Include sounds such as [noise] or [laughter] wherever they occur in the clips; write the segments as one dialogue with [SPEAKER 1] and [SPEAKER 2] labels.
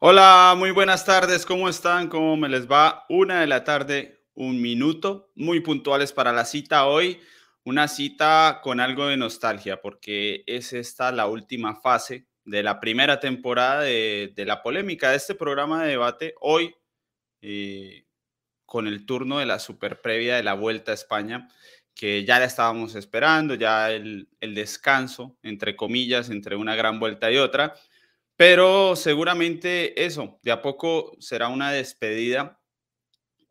[SPEAKER 1] Hola, muy buenas tardes, ¿cómo están? ¿Cómo me les va? Una de la tarde, un minuto, muy puntuales para la cita hoy. Una cita con algo de nostalgia, porque es esta la última fase de la primera temporada de, la polémica de este programa de debate. Hoy, eh, con el turno de la super previa de la Vuelta a España, que ya la estábamos esperando, ya el, el descanso, entre comillas, entre una gran vuelta y otra. Pero seguramente eso, de a poco será una despedida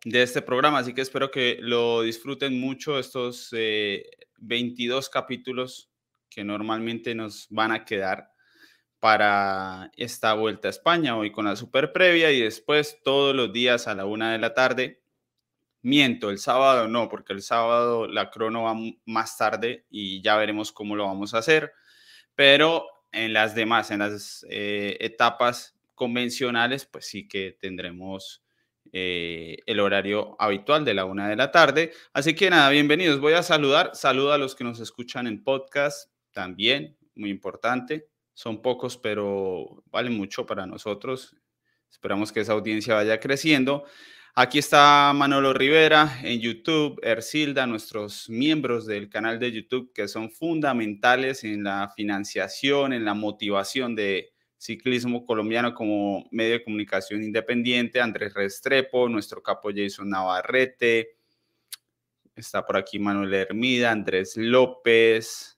[SPEAKER 1] de este programa, así que espero que lo disfruten mucho estos 22 eh, capítulos que normalmente nos van a quedar para esta vuelta a España, hoy con la super previa y después todos los días a la una de la tarde. Miento, el sábado no, porque el sábado la crono va más tarde y ya veremos cómo lo vamos a hacer, pero en las demás, en las eh, etapas convencionales, pues sí que tendremos eh, el horario habitual de la una de la tarde. Así que nada, bienvenidos. Voy a saludar. Saludo a los que nos escuchan en podcast también, muy importante. Son pocos, pero vale mucho para nosotros. Esperamos que esa audiencia vaya creciendo. Aquí está Manolo Rivera en YouTube, Ercilda, nuestros miembros del canal de YouTube que son fundamentales en la financiación, en la motivación de ciclismo colombiano como medio de comunicación independiente, Andrés Restrepo, nuestro capo Jason Navarrete, está por aquí Manuel Hermida, Andrés López,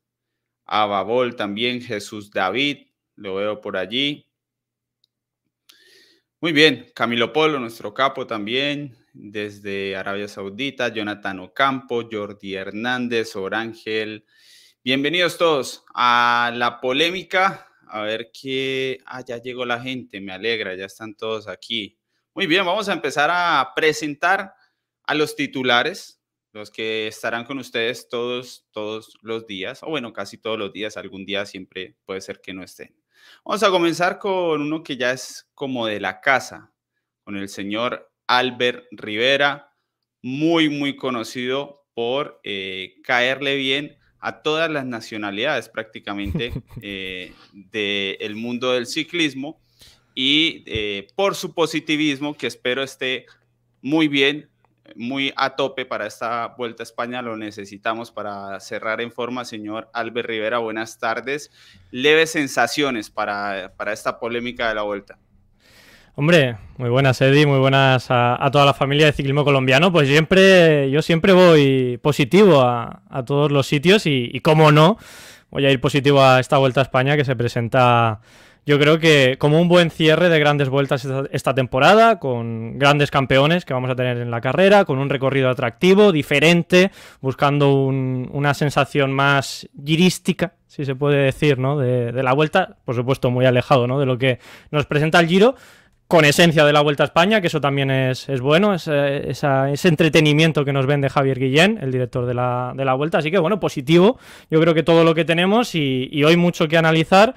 [SPEAKER 1] Ababol también, Jesús David, lo veo por allí. Muy bien, Camilo Polo, nuestro capo también, desde Arabia Saudita, Jonathan Ocampo, Jordi Hernández, Orángel. Bienvenidos todos a la polémica. A ver qué. Ah, ya llegó la gente, me alegra, ya están todos aquí. Muy bien, vamos a empezar a presentar a los titulares, los que estarán con ustedes todos, todos los días, o bueno, casi todos los días, algún día siempre puede ser que no estén. Vamos a comenzar con uno que ya es como de la casa, con el señor Albert Rivera, muy, muy conocido por eh, caerle bien a todas las nacionalidades prácticamente [laughs] eh, del mundo del ciclismo y eh, por su positivismo que espero esté muy bien muy a tope para esta Vuelta a España, lo necesitamos para cerrar en forma. Señor Albert Rivera, buenas tardes. Leves sensaciones para, para esta polémica de la Vuelta.
[SPEAKER 2] Hombre, muy buenas Eddie, muy buenas a, toda la familia de ciclismo colombiano. Pues siempre, yo siempre voy positivo a, todos los sitios y, y, cómo no, voy a ir positivo a esta Vuelta a España que se presenta yo creo que como un buen cierre de grandes vueltas esta, temporada, con grandes campeones que vamos a tener en la carrera, con un recorrido atractivo, diferente, buscando una sensación más girística, si se puede decir, ¿no? De, la vuelta, por supuesto muy alejado ¿no? de lo que nos presenta el Giro, con esencia de la Vuelta a España, que eso también es, bueno, ese entretenimiento que nos vende Javier Guillén, el director de la, de la Vuelta. Así que bueno, positivo, yo creo que todo lo que tenemos y hoy mucho que analizar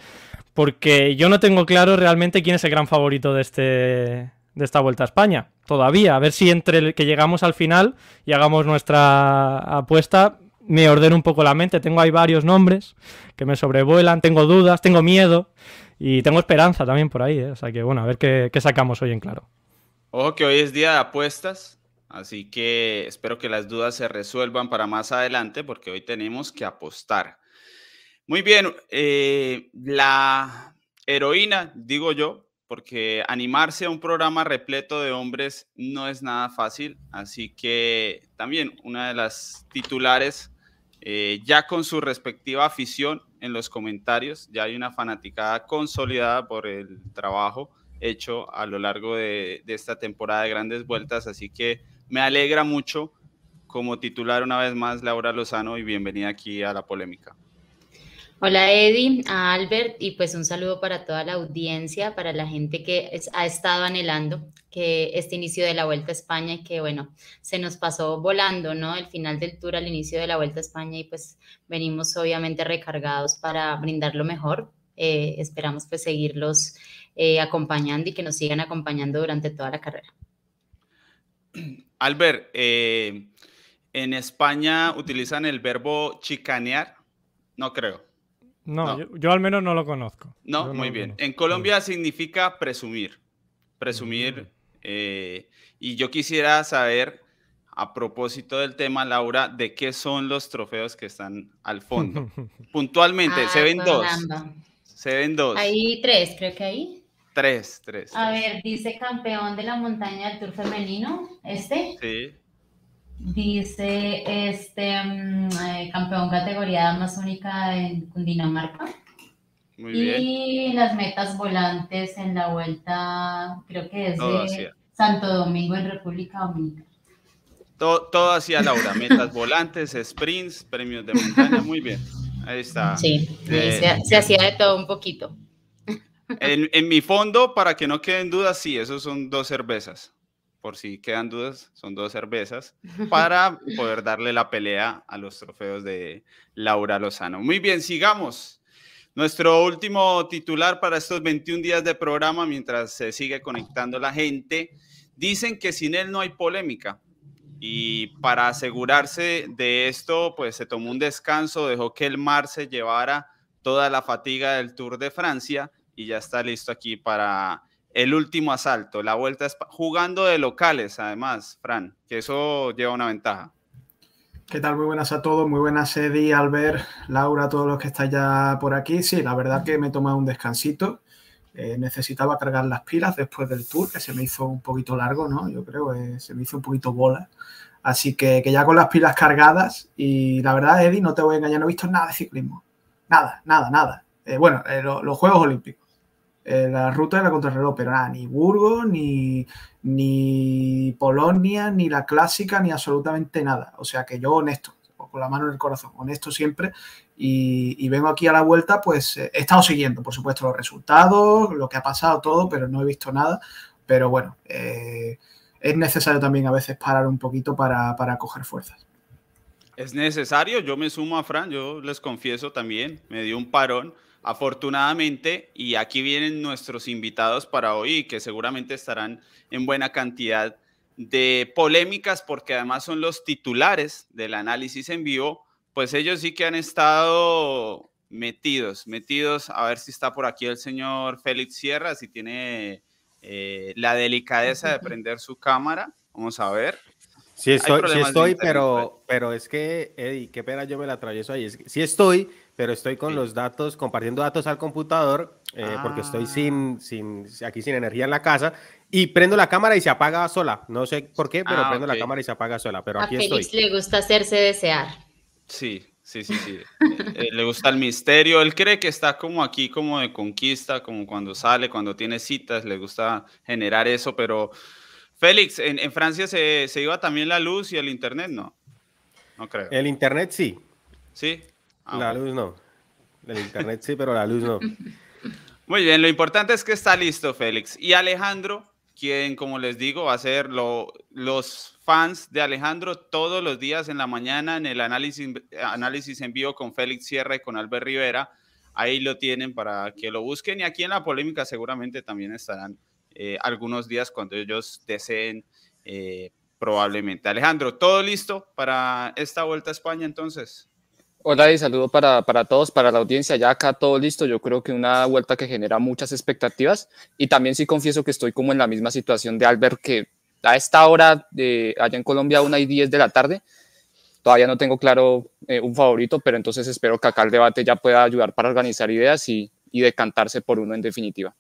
[SPEAKER 2] porque yo no tengo claro realmente quién es el gran favorito de, este, de esta Vuelta a España. Todavía, a ver si entre el que llegamos al final y hagamos nuestra apuesta, me ordeno un poco la mente. Tengo ahí varios nombres que me sobrevuelan, tengo dudas, tengo miedo y tengo esperanza también por ahí. ¿eh? O sea que bueno, a ver qué, qué sacamos hoy en claro.
[SPEAKER 1] Ojo que hoy es día de apuestas, así que espero que las dudas se resuelvan para más adelante porque hoy tenemos que apostar. Muy bien, eh, la heroína, digo yo, porque animarse a un programa repleto de hombres no es nada fácil, así que también una de las titulares, eh, ya con su respectiva afición en los comentarios, ya hay una fanaticada consolidada por el trabajo hecho a lo largo de, de esta temporada de grandes vueltas, así que me alegra mucho como titular una vez más Laura Lozano y bienvenida aquí a la polémica.
[SPEAKER 3] Hola Eddie, a Albert y pues un saludo para toda la audiencia, para la gente que ha estado anhelando que este inicio de la Vuelta a España y que bueno, se nos pasó volando, ¿no? El final del tour al inicio de la Vuelta a España y pues venimos obviamente recargados para brindar lo mejor. Eh, esperamos pues seguirlos eh, acompañando y que nos sigan acompañando durante toda la carrera.
[SPEAKER 1] Albert, eh, en España utilizan el verbo chicanear, no creo.
[SPEAKER 2] No, Yo, al menos no lo conozco.
[SPEAKER 1] No, muy bien. En Colombia significa presumir. presumir. Eh, y yo quisiera saber, a propósito del tema, Laura, de qué son los trofeos que están al fondo. [laughs] Puntualmente, se ven dos. Se ven dos.
[SPEAKER 3] Hay tres, creo que hay.
[SPEAKER 1] Tres, tres.
[SPEAKER 3] A ver, dice campeón de la montaña del Tour femenino, este.
[SPEAKER 1] Sí.
[SPEAKER 3] Dice este mm, eh, campeón categoría amazónica en Cundinamarca. Muy y las metas volantes en la vuelta, creo que es de Santo Domingo en República Dominicana.
[SPEAKER 1] Todo, todo hacia Laura, metas volantes, sprints, premios de montaña, muy bien. Ahí está.
[SPEAKER 3] Sí, eh, se, hacía de todo un poquito.
[SPEAKER 1] En, en, mi fondo, para que no queden dudas, sí, esos son dos cervezas. Por si quedan dudas, son dos cervezas [laughs] para poder darle la pelea a los trofeos de Laura Lozano. Muy bien, sigamos. Nuestro último titular para estos 21 días de programa, mientras se sigue conectando la gente, dicen que sin él no hay polémica. Y para asegurarse de esto, pues se tomó un descanso, dejó que el mar se llevara toda la fatiga del Tour de Francia y ya está listo aquí para el último asalto. La vuelta jugando de locales, además, Fran, que eso lleva una ventaja.
[SPEAKER 4] ¿Qué tal? Muy buenas a todos, muy buenas Eddie, Albert, Laura, todos los que están ya por aquí. Sí, la verdad que me he tomado un descansito. Eh, necesitaba cargar las pilas después del tour, que se me hizo un poquito largo, ¿no? Yo creo que se me hizo un poquito bola. Así que, ya con las pilas cargadas, y la verdad, Eddie, no te voy a engañar, no he visto nada de ciclismo. Nada, nada, nada. Eh, bueno, eh, los Juegos Olímpicos. La ruta de la contrarreloj, pero nada, ni Burgos, ni, ni Polonia, ni la clásica, ni absolutamente nada. O sea que yo honesto, con la mano en el corazón, honesto siempre. Y, vengo aquí a la vuelta, pues he estado siguiendo, por supuesto, los resultados, lo que ha pasado, todo, pero no he visto nada. Pero bueno, eh, es necesario también a veces parar un poquito para, para coger fuerzas.
[SPEAKER 1] Es necesario, yo me sumo a Fran, yo les confieso también, me dio un parón afortunadamente, y aquí vienen nuestros invitados para hoy, que seguramente estarán en buena cantidad de polémicas, porque además son los titulares del análisis en vivo, pues ellos sí que han estado metidos, metidos, a ver si está por aquí el señor Félix Sierra, si tiene eh, la delicadeza de prender su cámara. Vamos a ver.
[SPEAKER 5] Sí estoy, sí estoy pero, pero es que, Eddie, qué pena yo me la atravieso ahí. sí estoy, pero estoy con los datos, compartiendo datos al computador, eh, porque estoy sin, ah. sin, aquí sin energía en la casa, y prendo la cámara y se apaga sola. No sé por qué, pero ah, prendo la cámara y se apaga sola. Pero
[SPEAKER 3] A
[SPEAKER 5] aquí
[SPEAKER 3] Félix le gusta hacerse desear.
[SPEAKER 1] Sí, sí, sí, sí. Eh, eh, le gusta el misterio. Él cree que está como aquí, como de conquista, como cuando sale, cuando tiene citas, le gusta generar eso, pero Félix, en, en Francia se, se, iba también la luz y el internet, ¿no?
[SPEAKER 5] No creo. El internet sí.
[SPEAKER 1] Sí.
[SPEAKER 5] Ah, la luz no. El internet sí, pero la luz no. [laughs]
[SPEAKER 1] Muy bien, lo importante es que está listo Félix. Y Alejandro, quien, como les digo, va a ser lo, los fans de Alejandro todos los días en la mañana en el análisis, análisis en vivo con Félix Sierra y con Albert Rivera. Ahí lo tienen para que lo busquen. Y aquí en la polémica seguramente también estarán eh, algunos días cuando ellos deseen. Eh, probablemente. Alejandro, ¿todo listo para esta vuelta a España entonces?
[SPEAKER 6] Hola y saludo para, para, todos, para la audiencia. Ya acá todo listo. Yo creo que una vuelta que genera muchas expectativas. Y también sí confieso que estoy como en la misma situación de Albert, que a esta hora, de, allá en Colombia, una y diez de la tarde, todavía no tengo claro eh, un favorito, pero entonces espero que acá el debate ya pueda ayudar para organizar ideas y, y decantarse por uno en definitiva.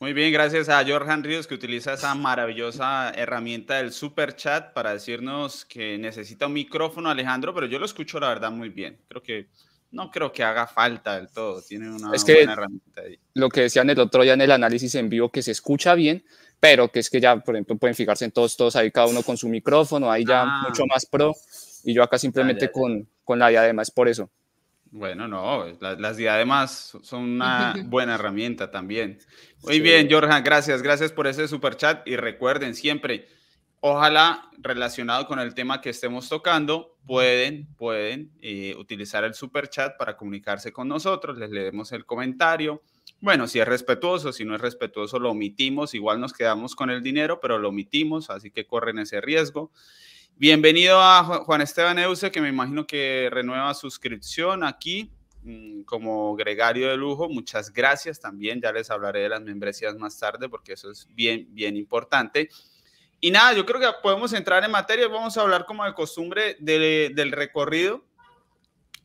[SPEAKER 1] Muy bien, gracias a Jorge Ríos que utiliza esa maravillosa herramienta del super chat para decirnos que necesita un micrófono, Alejandro, pero yo lo escucho la verdad muy bien. Creo que no creo que haga falta del todo. Tiene una
[SPEAKER 6] es que buena herramienta ahí. Lo que decían el otro día en el análisis en vivo, que se escucha bien, pero que es que ya, por ejemplo, pueden fijarse en todos, todos ahí, cada uno con su micrófono, ahí ya ah. mucho más pro, y yo acá simplemente Con, con la diadema, es por eso.
[SPEAKER 1] Bueno, no, las diademas son una [laughs] buena herramienta también. Muy bien, Jorge, gracias, gracias por ese super chat y recuerden siempre, ojalá relacionado con el tema que estemos tocando, pueden, pueden eh, utilizar el super chat para comunicarse con nosotros, les leemos el comentario. Bueno, si es respetuoso, si no es respetuoso, lo omitimos, igual nos quedamos con el dinero, pero lo omitimos, así que corren ese riesgo. Bienvenido a Juan Esteban Euse, que me imagino que renueva suscripción aquí. mm, como gregario de lujo, muchas gracias también. Ya les hablaré de las membresías más tarde porque eso es bien, bien importante. Y nada, yo creo que podemos entrar en materia. Vamos a hablar como de costumbre del recorrido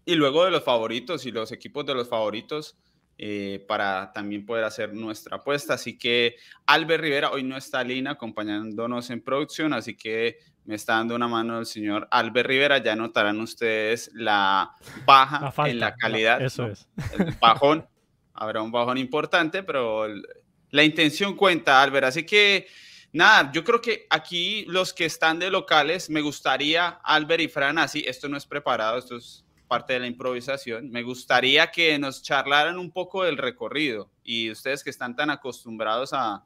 [SPEAKER 1] y luego de los favoritos y los equipos de los favoritos. Eh, para también poder hacer nuestra apuesta. Así que Albert Rivera hoy no está Lina acompañándonos en producción, así que me está dando una mano el señor Albert Rivera. Ya notarán ustedes la baja en la calidad.
[SPEAKER 2] eso es.
[SPEAKER 1] El bajón. Habrá un bajón importante, pero la intención cuenta, Albert. Así que nada, yo creo que aquí los que están de locales, me gustaría, Albert y Fran, así, esto no es preparado, esto es parte de la improvisación. Me gustaría que nos charlaran un poco del recorrido y ustedes que están tan acostumbrados a,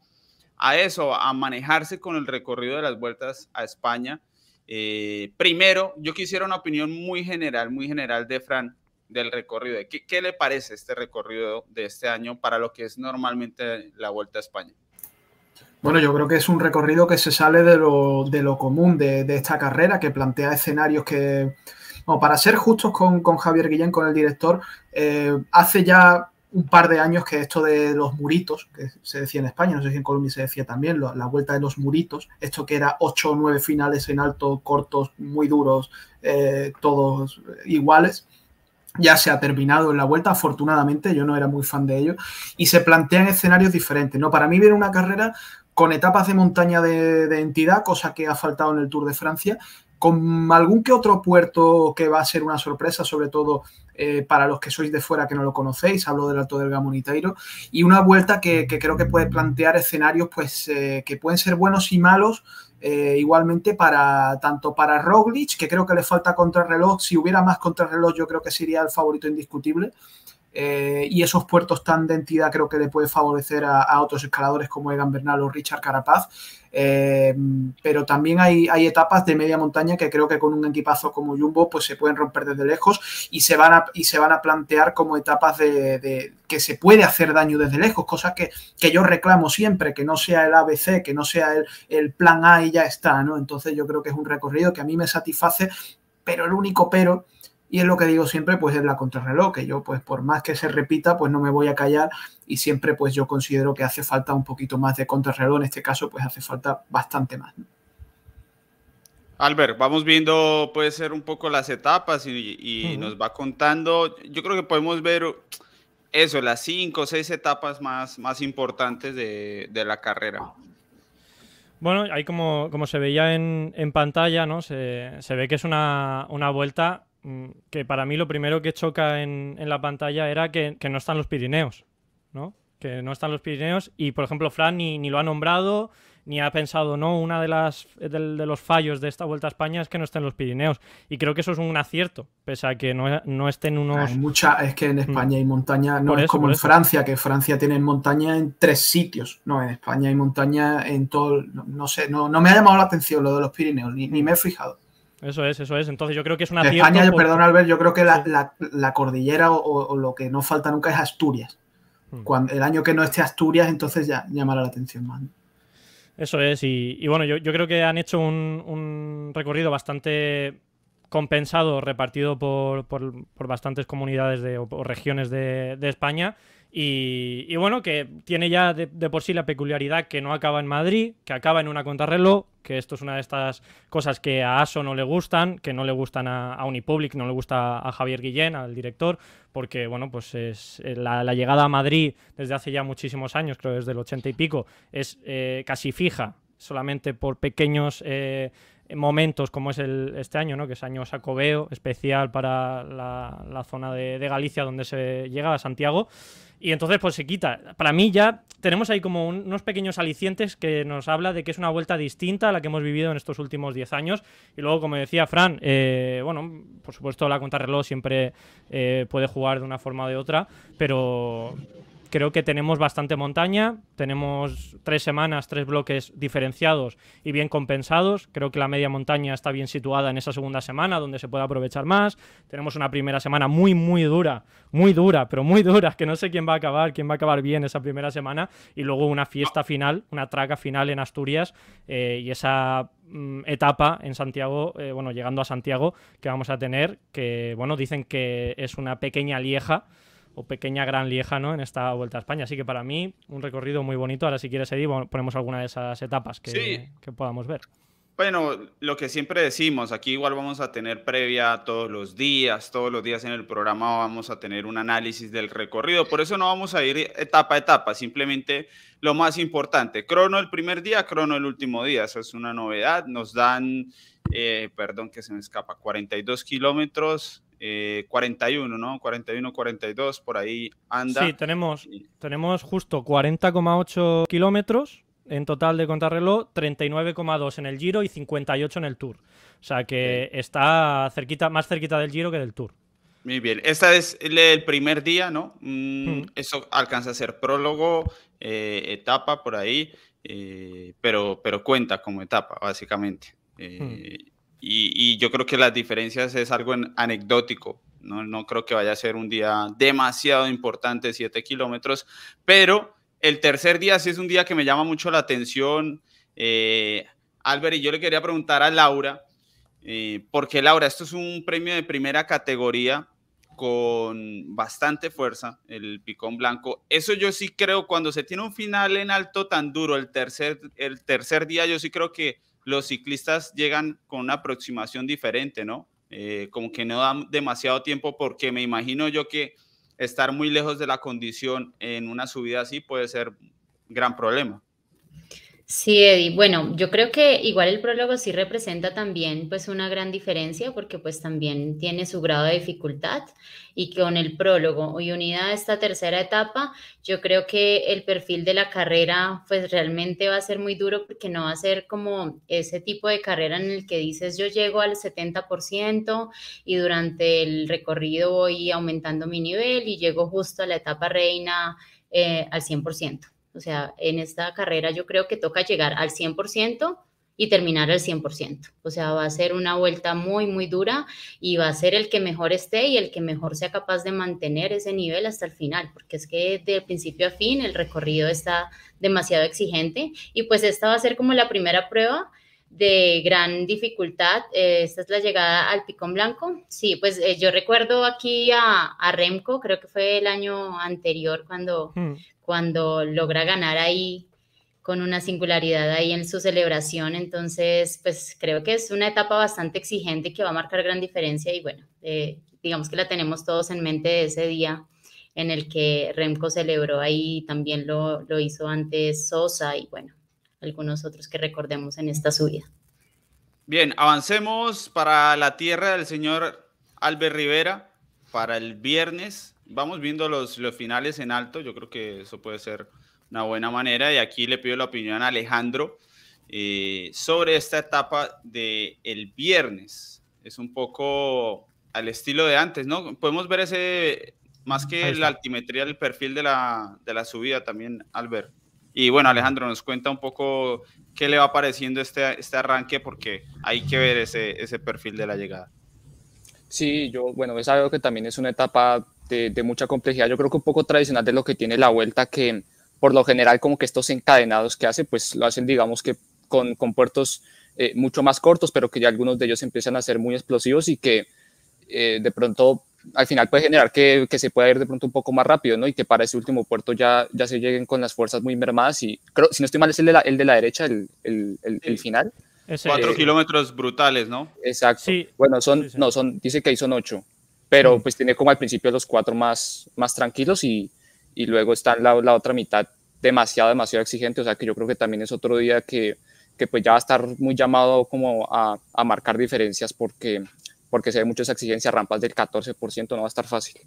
[SPEAKER 1] a eso, a manejarse con el recorrido de las vueltas a España. Eh, primero, yo quisiera una opinión muy general, muy general de Fran del recorrido. ¿Qué, ¿Qué, le parece este recorrido de este año para lo que es normalmente la Vuelta a España?
[SPEAKER 4] Bueno, yo creo que es un recorrido que se sale de lo, común de, esta carrera, que plantea escenarios que, bueno, para ser justos con, con Javier Guillén, con el director, eh, hace ya un par de años que esto de los muritos, que se decía en España, no sé si en Colombia se decía también, la vuelta de los muritos, esto que era ocho o nueve finales en alto, cortos, muy duros, eh, todos iguales, ya se ha terminado en la vuelta, afortunadamente, yo no era muy fan de ello, y se plantean escenarios diferentes, ¿no? Para mí viene una carrera con etapas de montaña de, de entidad, cosa que ha faltado en el Tour de Francia, con algún que otro puerto que va a ser una sorpresa, sobre todo eh, para los que sois de fuera que no lo conocéis, hablo del Alto del Gamoniteiro, y una vuelta que, que creo que puede plantear escenarios pues, eh, que pueden ser buenos y malos, eh, igualmente para tanto para Roglic, que creo que le falta contrarreloj, si hubiera más contrarreloj yo creo que sería el favorito indiscutible, eh, y esos puertos tan de entidad creo que le puede favorecer a, otros escaladores como Egan Bernal o Richard Carapaz. Eh, pero también hay, hay, etapas de media montaña que creo que con un equipazo como Jumbo pues se pueden romper desde lejos y se van a, y se van a plantear como etapas de, de que se puede hacer daño desde lejos, cosas que, que, yo reclamo siempre, que no sea el ABC, que no sea el, el plan A y ya está, ¿no? Entonces yo creo que es un recorrido que a mí me satisface, pero el único pero y es lo que digo siempre, pues es la contrarreloj, que yo pues por más que se repita, pues no me voy a callar y siempre pues yo considero que hace falta un poquito más de contrarreloj, en este caso pues hace falta bastante más.
[SPEAKER 1] Albert, vamos viendo, puede ser un poco las etapas y, y uh -huh. nos va contando, yo creo que podemos ver eso, las cinco o seis etapas más, más importantes de, de la carrera.
[SPEAKER 2] Bueno, ahí como, como se veía en, en pantalla, ¿no? Se, se, ve que es una, una vuelta que para mí lo primero que choca en, en la pantalla era que, que, no están los Pirineos, ¿no? Que no están los Pirineos y, por ejemplo, Fran ni, ni lo ha nombrado ni ha pensado, no, una de las de, de, los fallos de esta Vuelta a España es que no estén los Pirineos. Y creo que eso es un acierto, pese a que no, no estén unos...
[SPEAKER 4] Hay mucha, es que en España hay montaña, no por es eso, como en eso. Francia, que Francia tiene montaña en tres sitios. No, en España hay montaña en todo, no, no sé, no, no me ha llamado la atención lo de los Pirineos, ni, ni me he fijado.
[SPEAKER 2] Eso es, eso es. Entonces yo creo que es una
[SPEAKER 4] España, por... perdón Albert, yo creo que la, sí. la, la cordillera o, o, lo que no falta nunca es Asturias. Hmm. Cuando, el año que no esté Asturias, entonces ya llamará la atención más.
[SPEAKER 2] Eso es, y, y bueno, yo, yo, creo que han hecho un, un recorrido bastante compensado, repartido por, por, por bastantes comunidades de, o, o regiones de, de España y, y, bueno, que tiene ya de, de, por sí la peculiaridad que no acaba en Madrid, que acaba en una contrarreloj, que esto es una de estas cosas que a ASO no le gustan, que no le gustan a, Unipublic, no le gusta a Javier Guillén, al director, porque bueno, pues es eh, la, la, llegada a Madrid desde hace ya muchísimos años, creo desde el 80 y pico, es eh, casi fija, solamente por pequeños... Eh, momentos como es este año, ¿no? que es año sacobeo, especial para la, zona de, Galicia donde se llega a Santiago. Y entonces pues se quita. Para mí ya tenemos ahí como un, unos pequeños alicientes que nos habla de que es una vuelta distinta a la que hemos vivido en estos últimos 10 años. Y luego, como decía Fran, eh, bueno, por supuesto la contrarreloj siempre eh, puede jugar de una forma o de otra, pero creo que tenemos bastante montaña, tenemos tres semanas, tres bloques diferenciados y bien compensados. Creo que la media montaña está bien situada en esa segunda semana, donde se puede aprovechar más. Tenemos una primera semana muy, muy dura, muy dura, pero muy dura, que no sé quién va a acabar, quién va a acabar bien esa primera semana. Y luego una fiesta final, una traca final en Asturias eh, y esa mm, etapa en Santiago, eh, bueno, llegando a Santiago, que vamos a tener, que, bueno, dicen que es una pequeña lieja o pequeña gran lieja ¿no? en esta Vuelta a España. Así que para mí, un recorrido muy bonito. Ahora, si quieres, Eddie, ponemos alguna de esas etapas que, que podamos ver.
[SPEAKER 1] Bueno, lo que siempre decimos, aquí igual vamos a tener previa todos los días, todos los días en el programa vamos a tener un análisis del recorrido, por eso no vamos a ir etapa a etapa, simplemente lo más importante, crono el primer día, crono el último día, eso es una novedad, nos dan, eh, perdón que se me escapa, 42 kilómetros 41, eh, ¿no? 41, 42, por ahí anda.
[SPEAKER 2] Sí, tenemos, tenemos justo 40,8 kilómetros en total de contrarreloj, 39,2 en el Giro y 58 en el Tour. O sea que está cerquita, más cerquita del Giro que del Tour.
[SPEAKER 1] Muy bien, esta es el primer día, ¿no? Mm. Eso alcanza a ser prólogo, eh, etapa por ahí, eh, pero, pero cuenta como etapa, básicamente. Y, yo creo que las diferencias es algo anecdótico. No, no creo que vaya a ser un día demasiado importante, 7 kilómetros, pero el tercer día sí es un día que me llama mucho la atención. Eh, Albert, y yo le quería preguntar a Laura, eh, porque Laura, esto es un premio de primera categoría con bastante fuerza, el picón blanco. Eso yo sí creo, cuando se tiene un final en alto tan duro, el tercer, el tercer día, yo sí creo que los ciclistas llegan con una aproximación diferente, ¿no? Eh, como que no dan demasiado tiempo porque me imagino yo que estar muy lejos de la condición en una subida así puede ser gran problema.
[SPEAKER 3] Sí, Eddie. Bueno, yo creo que igual el prólogo sí representa también pues una gran diferencia porque pues también tiene su grado de dificultad y con el prólogo y unida a esta tercera etapa, yo creo que el perfil de la carrera pues realmente va a ser muy duro porque no va a ser como ese tipo de carrera en el que dices yo llego al 70% y durante el recorrido voy aumentando mi nivel y llego justo a la etapa reina eh, al 100%. O sea, en esta carrera yo creo que toca llegar al 100% y terminar al 100%. O sea, va a ser una vuelta muy, muy dura y va a ser el que mejor esté y el que mejor sea capaz de mantener ese nivel hasta el final, porque es que de principio a fin el recorrido está demasiado exigente y pues esta va a ser como la primera prueba de gran dificultad. Eh, esta es la llegada al Picón Blanco. Sí, pues eh, yo recuerdo aquí a, Remco, creo que fue el año anterior cuando, hmm cuando logra ganar ahí con una singularidad ahí en su celebración. Entonces, pues creo que es una etapa bastante exigente que va a marcar gran diferencia y bueno, eh, digamos que la tenemos todos en mente de ese día en el que Remco celebró ahí, también lo, lo hizo antes Sosa y bueno, algunos otros que recordemos en esta subida.
[SPEAKER 1] Bien, avancemos para la tierra del señor Albert Rivera para el viernes vamos viendo los, los finales en alto, yo creo que eso puede ser una buena manera. Y aquí le pido la opinión a Alejandro eh, sobre esta etapa del el viernes. Es un poco al estilo de antes, ¿no? Podemos ver ese, más que la altimetría, el perfil de la, de la subida también, Albert. Y bueno, Alejandro, nos cuenta un poco qué le va pareciendo este, este arranque, porque hay que ver ese, ese perfil de la llegada.
[SPEAKER 6] Sí, yo, bueno, es algo que también es una etapa de, mucha complejidad, yo creo que un poco tradicional de lo que tiene la vuelta, que por lo general como que estos encadenados que hace, pues lo hacen digamos que con, con puertos eh, mucho más cortos, pero que ya algunos de ellos empiezan a ser muy explosivos y que eh, de pronto al final puede generar que, que, se pueda ir de pronto un poco más rápido, ¿no? Y que para ese último puerto ya, ya se lleguen con las fuerzas muy mermadas y creo, si no estoy mal, es el de la, el de la derecha, el, el, el, final.
[SPEAKER 1] Cuatro kilómetros brutales, ¿no?
[SPEAKER 6] Exacto. Sí. Bueno, son, no, son, dice que ahí son ocho pero pues tiene como al principio los cuatro más, más tranquilos y, y luego está la, la, otra mitad demasiado, demasiado exigente, o sea que yo creo que también es otro día que, que pues ya va a estar muy llamado como a, a marcar diferencias porque, porque se ve muchas exigencias, rampas del 14%, no va a estar fácil.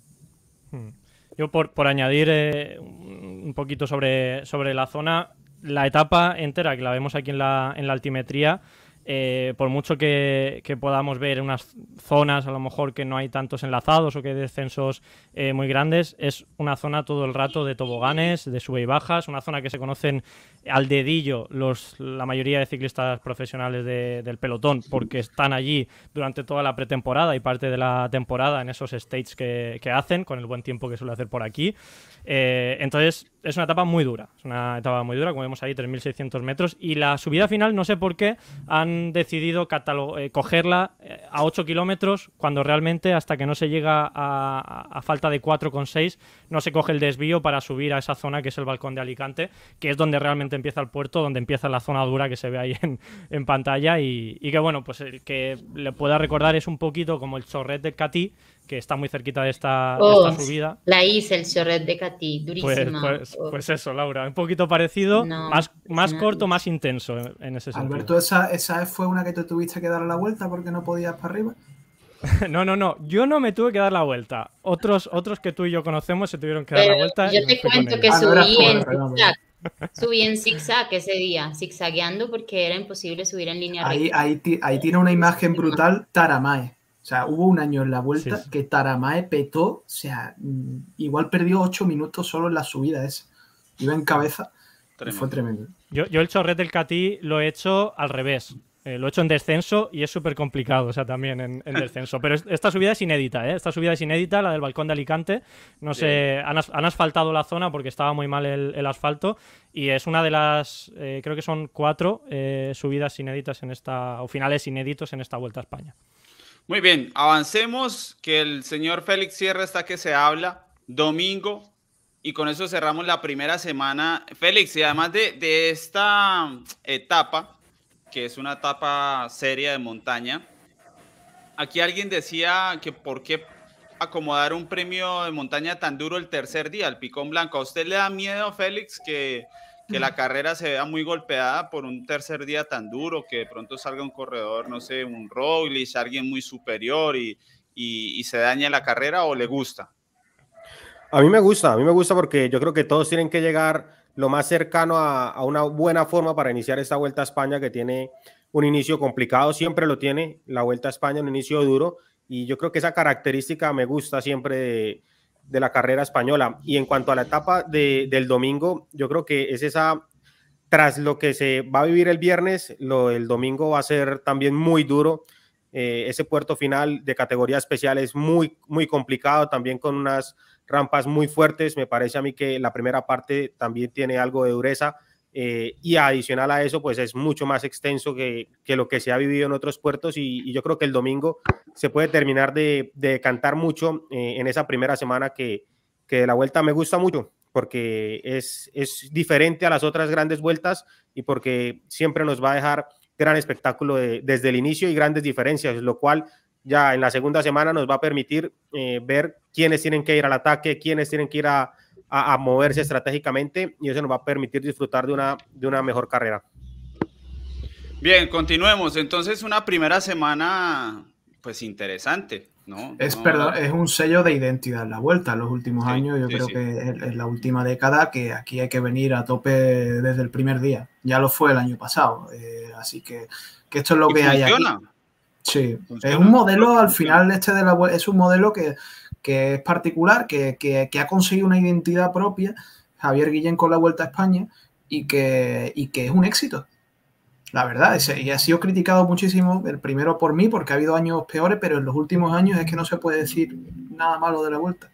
[SPEAKER 2] Hmm. Yo por, por añadir eh, un poquito sobre, sobre la zona, la etapa entera que la vemos aquí en la, en la altimetría, eh, por mucho que, podamos ver unas zonas a lo mejor que no hay tantos enlazados o que hay descensos eh, muy grandes, es una zona todo el rato de toboganes, de sube y bajas, una zona que se conocen al dedillo los, la mayoría de ciclistas profesionales del pelotón porque están allí durante toda la pretemporada y parte de la temporada en esos stages que, hacen con el buen tiempo que suele hacer por aquí. Eh, entonces es una etapa muy dura, es una etapa muy dura, como vemos ahí, 3.600 metros. Y la subida final, no sé por qué, han decidido eh, cogerla eh, a 8 kilómetros, cuando realmente hasta que no se llega a, falta de 4,6, no se coge el desvío para subir a esa zona que es el balcón de Alicante, que es donde realmente empieza el puerto, donde empieza la zona dura que se ve ahí en, pantalla. Y, que bueno, pues el que le pueda recordar es un poquito como el chorret de Catí, que está muy cerquita de esta,
[SPEAKER 3] oh,
[SPEAKER 2] subida.
[SPEAKER 3] La hice, el chorret de Catí,
[SPEAKER 2] pues,
[SPEAKER 3] durísima.
[SPEAKER 2] Pues, pues, eso, Laura, un poquito parecido, más, más corto, más intenso en ese sentido.
[SPEAKER 4] Alberto, ¿esa, ¿esa fue una que te tuviste que dar la vuelta porque no podías para arriba? [laughs]
[SPEAKER 2] no, no, no, yo no me tuve que dar la vuelta. Otros, otros que tú y yo conocemos se tuvieron que dar la vuelta.
[SPEAKER 3] Yo te cuento que ah, subí en zigzag. Subí en zigzag ese día, zigzagueando porque era imposible subir en línea
[SPEAKER 4] ahí, Ahí, ahí tiene una imagen brutal Taramae. O sea, hubo un año en la vuelta que Taramae petó, o sea, mm, igual perdió ocho minutos solo en la subida esa. Iba en cabeza y fue tremendo.
[SPEAKER 2] Yo, yo el chorret del Catí lo he hecho al revés. Eh, lo he hecho en descenso y es súper complicado, o sea, también en, descenso. Pero esta subida es inédita, ¿eh? Esta subida es inédita, la del balcón de Alicante. No sé, han, asfaltado la zona porque estaba muy mal el, asfalto y es una de las, eh, creo que son cuatro eh, subidas inéditas en esta, o finales inéditos en esta Vuelta a España.
[SPEAKER 1] Muy bien, avancemos, que el señor Félix Sierra está que se habla, domingo, y con eso cerramos la primera semana. Félix, y además de, esta etapa, que es una etapa seria de montaña, aquí alguien decía que por qué acomodar un premio de montaña tan duro el tercer día, el picón blanco. ¿A usted le da miedo, Félix, que que la carrera se vea muy golpeada por un tercer día tan duro, que de pronto salga un corredor, no sé, un Roglic, alguien muy superior y, y, se dañe la carrera o le gusta?
[SPEAKER 5] A mí me gusta, a mí me gusta porque yo creo que todos tienen que llegar lo más cercano a, a, una buena forma para iniciar esta Vuelta a España que tiene un inicio complicado, siempre lo tiene la Vuelta a España, un inicio duro, y yo creo que esa característica me gusta siempre de, de la carrera española. Y en cuanto a la etapa de, del domingo, yo creo que es esa, tras lo que se va a vivir el viernes, lo el domingo va a ser también muy duro. Eh, ese puerto final de categoría especial es muy, muy complicado, también con unas rampas muy fuertes. Me parece a mí que la primera parte también tiene algo de dureza. Eh, y adicional a eso, pues es mucho más extenso que, que lo que se ha vivido en otros puertos y, yo creo que el domingo se puede terminar de, de cantar mucho eh, en esa primera semana que, que la vuelta. Me gusta mucho porque es, es diferente a las otras grandes vueltas y porque siempre nos va a dejar gran espectáculo desde el inicio y grandes diferencias, lo cual ya en la segunda semana nos va a permitir eh, ver quiénes tienen que ir al ataque, quiénes tienen que ir a, a, moverse estratégicamente y eso nos va a permitir disfrutar de una, de una mejor carrera.
[SPEAKER 1] Bien, continuemos. Entonces, una primera semana, pues interesante, ¿no?
[SPEAKER 4] Es, Perdón, es un sello de identidad la vuelta. En los últimos años, yo creo que es, la última década que aquí hay que venir a tope desde el primer día. Ya lo fue el año pasado. Eh, así que, que, esto es lo que hay aquí. Sí, es un modelo, al final, este de la es un modelo que que es particular, que, ha conseguido una identidad propia, Javier Guillén con la Vuelta a España, y que, que es un éxito. La verdad, y ha sido criticado muchísimo, el primero por mí, porque ha habido años peores, pero en los últimos años es que no se puede decir nada malo de la Vuelta.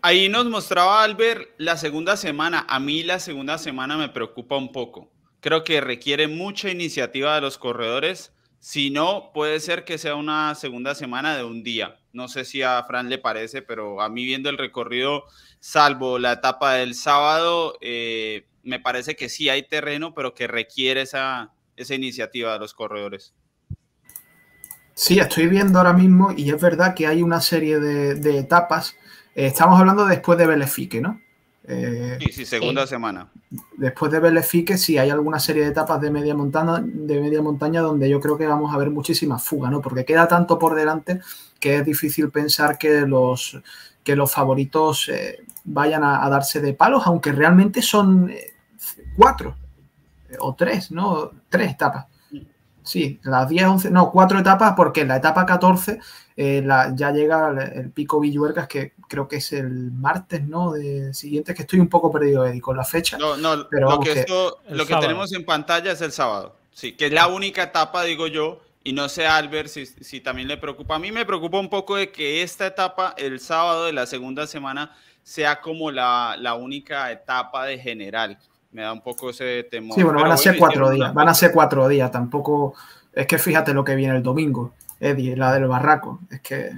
[SPEAKER 1] Ahí nos mostraba Albert la segunda semana. A mí la segunda semana me preocupa un poco. Creo que requiere mucha iniciativa de los corredores si no, puede ser que sea una segunda semana de un día. No sé si a Fran le parece, pero a mí viendo el recorrido, salvo la etapa del sábado, eh, me parece que sí hay terreno, pero que requiere esa, esa iniciativa de los corredores.
[SPEAKER 4] Sí, estoy viendo ahora mismo y es verdad que hay una serie de, etapas. Eh, estamos hablando después de Belefique, ¿no?
[SPEAKER 1] Eh, sí, sí, segunda semana.
[SPEAKER 4] Después de Belefique, sí hay alguna serie de etapas de media montaña, de media montaña donde yo creo que vamos a ver muchísima fuga, ¿no? Porque queda tanto por delante que es difícil pensar que los, que los favoritos eh, vayan a, darse de palos, aunque realmente son eh, cuatro o tres, ¿no? Tres etapas. Sí, las 10, 11, no, cuatro etapas, porque en la etapa 14 eh, ya llega el, pico Villuercas, que creo que es el martes, ¿no? De siguiente, que estoy un poco perdido, Eddie, con la fecha.
[SPEAKER 1] No, no, pero lo que, lo que tenemos en pantalla es el sábado. Sí, que es la única etapa, digo yo, y no sé, Albert, si, si también le preocupa. A mí me preocupa un poco de que esta etapa, el sábado de la segunda semana, sea como la, la única etapa de general. Me da un poco ese temor.
[SPEAKER 4] Sí, bueno, van a ser cuatro días, van a ser cuatro días. Tampoco, es que fíjate lo que viene el domingo, Eddie, la del barraco. Es que...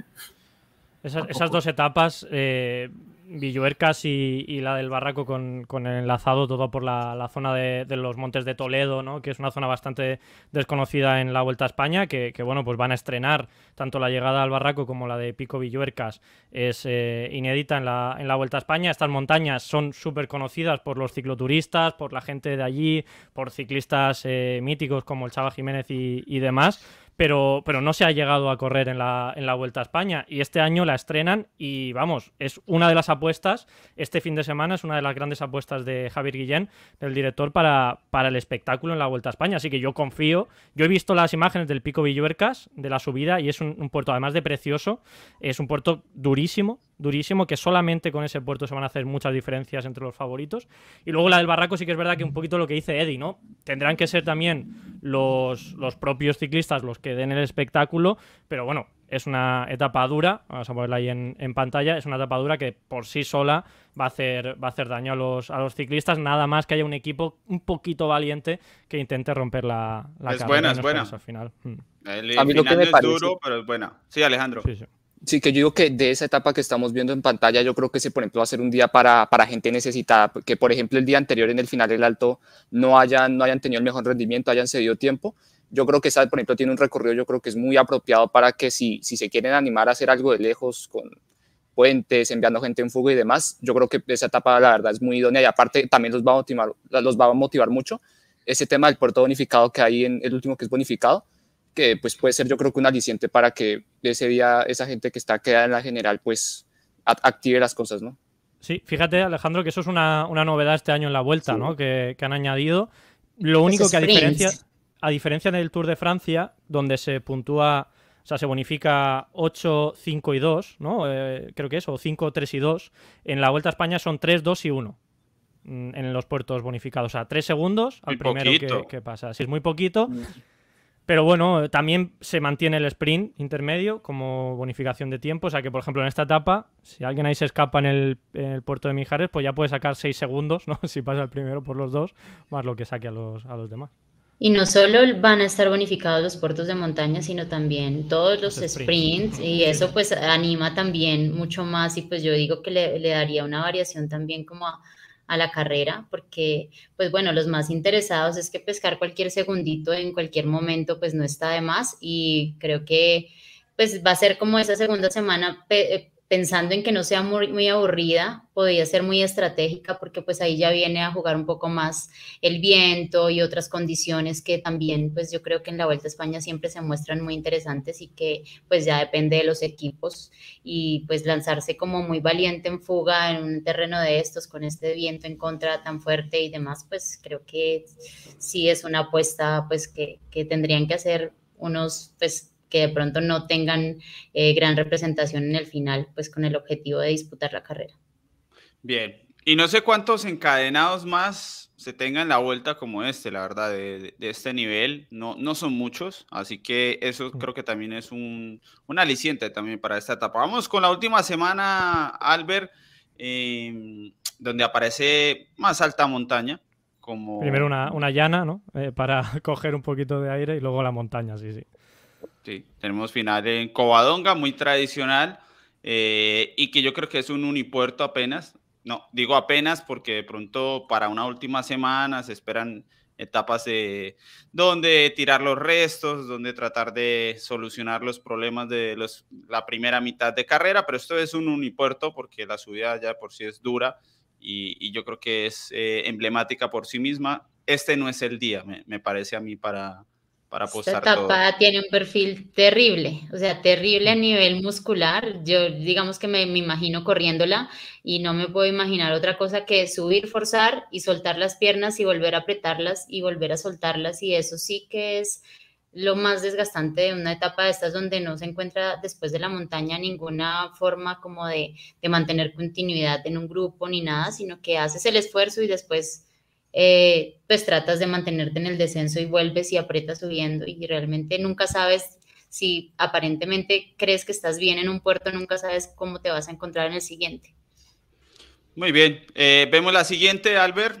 [SPEAKER 2] Esas, esas dos etapas, eh, Villuercas y, la del Barraco con, el enlazado todo por la, zona de, los Montes de Toledo, ¿no? que es una zona bastante desconocida en la Vuelta a España, que, bueno, pues van a estrenar tanto la llegada al Barraco como la de Pico Villuercas, es eh, inédita en la, Vuelta a España. Estas montañas son súper conocidas por los cicloturistas, por la gente de allí, por ciclistas eh, míticos como el Chava Jiménez y demás pero, pero no se ha llegado a correr en la, en la Vuelta a España. Y este año la estrenan y vamos, es una de las apuestas, este fin de semana es una de las grandes apuestas de Javier Guillén, del director, para, para el espectáculo en la Vuelta a España. Así que yo confío, yo he visto las imágenes del Pico Villuercas, de la subida, y es un puerto, además de precioso, es un puerto durísimo, durísimo, que solamente con ese puerto se van a hacer muchas diferencias entre los favoritos. Y luego la del Barraco sí que es verdad que un poquito lo que dice Eddie, ¿no? Tendrán que ser también los, los propios ciclistas los que den el espectáculo, pero bueno, es una etapa dura, vamos a ponerla ahí en, pantalla, es una etapa dura que por sí sola va a hacer, va a hacer daño a los, a los ciclistas, nada más que haya un equipo un poquito valiente que intente romper la, la
[SPEAKER 1] es buena, es buena.
[SPEAKER 2] Al final.
[SPEAKER 1] Hmm. a mí lo que me es duro, pero es buena. Sí, Alejandro. Sí, sí.
[SPEAKER 6] Sí, que yo digo que de esa etapa que estamos viendo en pantalla, yo creo que ese, por ejemplo, va a ser un día para, para gente necesitada, que por ejemplo el día anterior en el final del alto no hayan, no hayan tenido el mejor rendimiento, hayan cedido tiempo. Yo creo que esa, por ejemplo, tiene un recorrido, yo creo que es muy apropiado para que si, si se quieren animar a hacer algo de lejos con puentes, enviando gente en fuga y demás, yo creo que esa etapa, la verdad, es muy idónea y aparte también los va a motivar, los va a motivar mucho ese tema del puerto bonificado que hay en el último que es bonificado que pues puede ser yo creo que un aliciente para que ese día esa gente que está quedada en la general pues active las cosas, ¿no?
[SPEAKER 2] Sí, fíjate Alejandro que eso es una, novedad este año en la vuelta, ¿no? Que, han añadido. Lo único que a diferencia, a diferencia del Tour de Francia, donde se puntúa, o sea, se bonifica 8, 5 y 2, ¿no? Eh, creo que es, o 5, 3 y 2. En la Vuelta a España son 3, 2 y 1 mm, en los puertos bonificados. O sea, 3 segundos al primero que, que, pasa. Si es muy poquito. Pero bueno, también se mantiene el sprint intermedio como bonificación de tiempo. O sea que, por ejemplo, en esta etapa, si alguien ahí se escapa en el, puerto de Mijares, pues ya puede sacar 6 segundos, ¿no? [laughs] Si pasa el primero por los dos, más lo que saque a los, a los demás.
[SPEAKER 3] Y no solo van a estar bonificados los puertos de montaña, sino también todos los, sprints, y eso pues anima también mucho más y pues yo digo que le, le daría una variación también como a, a la carrera, porque, pues bueno, los más interesados es que pescar cualquier segundito en cualquier momento, pues no está de más y creo que pues va a ser como esa segunda semana eh, pensando en que no sea muy, aburrida, podría ser muy estratégica porque pues ahí ya viene a jugar un poco más el viento y otras condiciones que también pues yo creo que en la Vuelta a España siempre se muestran muy interesantes y que pues ya depende de los equipos y pues lanzarse como muy valiente en fuga en un terreno de estos con este viento en contra tan fuerte y demás pues creo que sí es una apuesta pues que, que tendrían que hacer unos pues que de pronto no tengan eh, gran representación en el final, pues con el objetivo de disputar la carrera.
[SPEAKER 1] Bien, y no sé cuántos encadenados más se tengan la vuelta como este, la verdad, de, este nivel. No, no son muchos, así que eso creo que también es un, un aliciente también para esta etapa. Vamos con la última semana, Albert, em, donde aparece más alta montaña. Como...
[SPEAKER 2] Primero una, una llana, ¿no? Eh, para [laughs] coger un poquito de aire y luego la montaña, sí, sí.
[SPEAKER 1] Sí, tenemos final en Covadonga, muy tradicional, eh, y que yo creo que es un unipuerto apenas. No, digo apenas porque de pronto para una última semana se esperan etapas de donde tirar los restos, donde tratar de solucionar los problemas de los, la primera mitad de carrera, pero esto es un unipuerto porque la subida ya por sí es dura y, yo creo que es eh, emblemática por sí misma. Este no es el día, me parece a mí, para, para
[SPEAKER 3] Esta etapa tiene un perfil terrible, o sea, terrible a nivel muscular. Yo digamos que me, me, imagino corriéndola y no me puedo imaginar otra cosa que subir, forzar y soltar las piernas y volver a apretarlas y volver a soltarlas. Y eso sí que es lo más desgastante de una etapa de estas donde no se encuentra después de la montaña ninguna forma como de, mantener continuidad en un grupo ni nada, sino que haces el esfuerzo y después eh, pues tratas de mantenerte en el descenso y vuelves y aprietas subiendo y realmente nunca sabes si aparentemente crees que estás bien en un puerto, nunca sabes cómo te vas a encontrar en el siguiente.
[SPEAKER 1] Muy bien, eh, vemos la siguiente, Albert.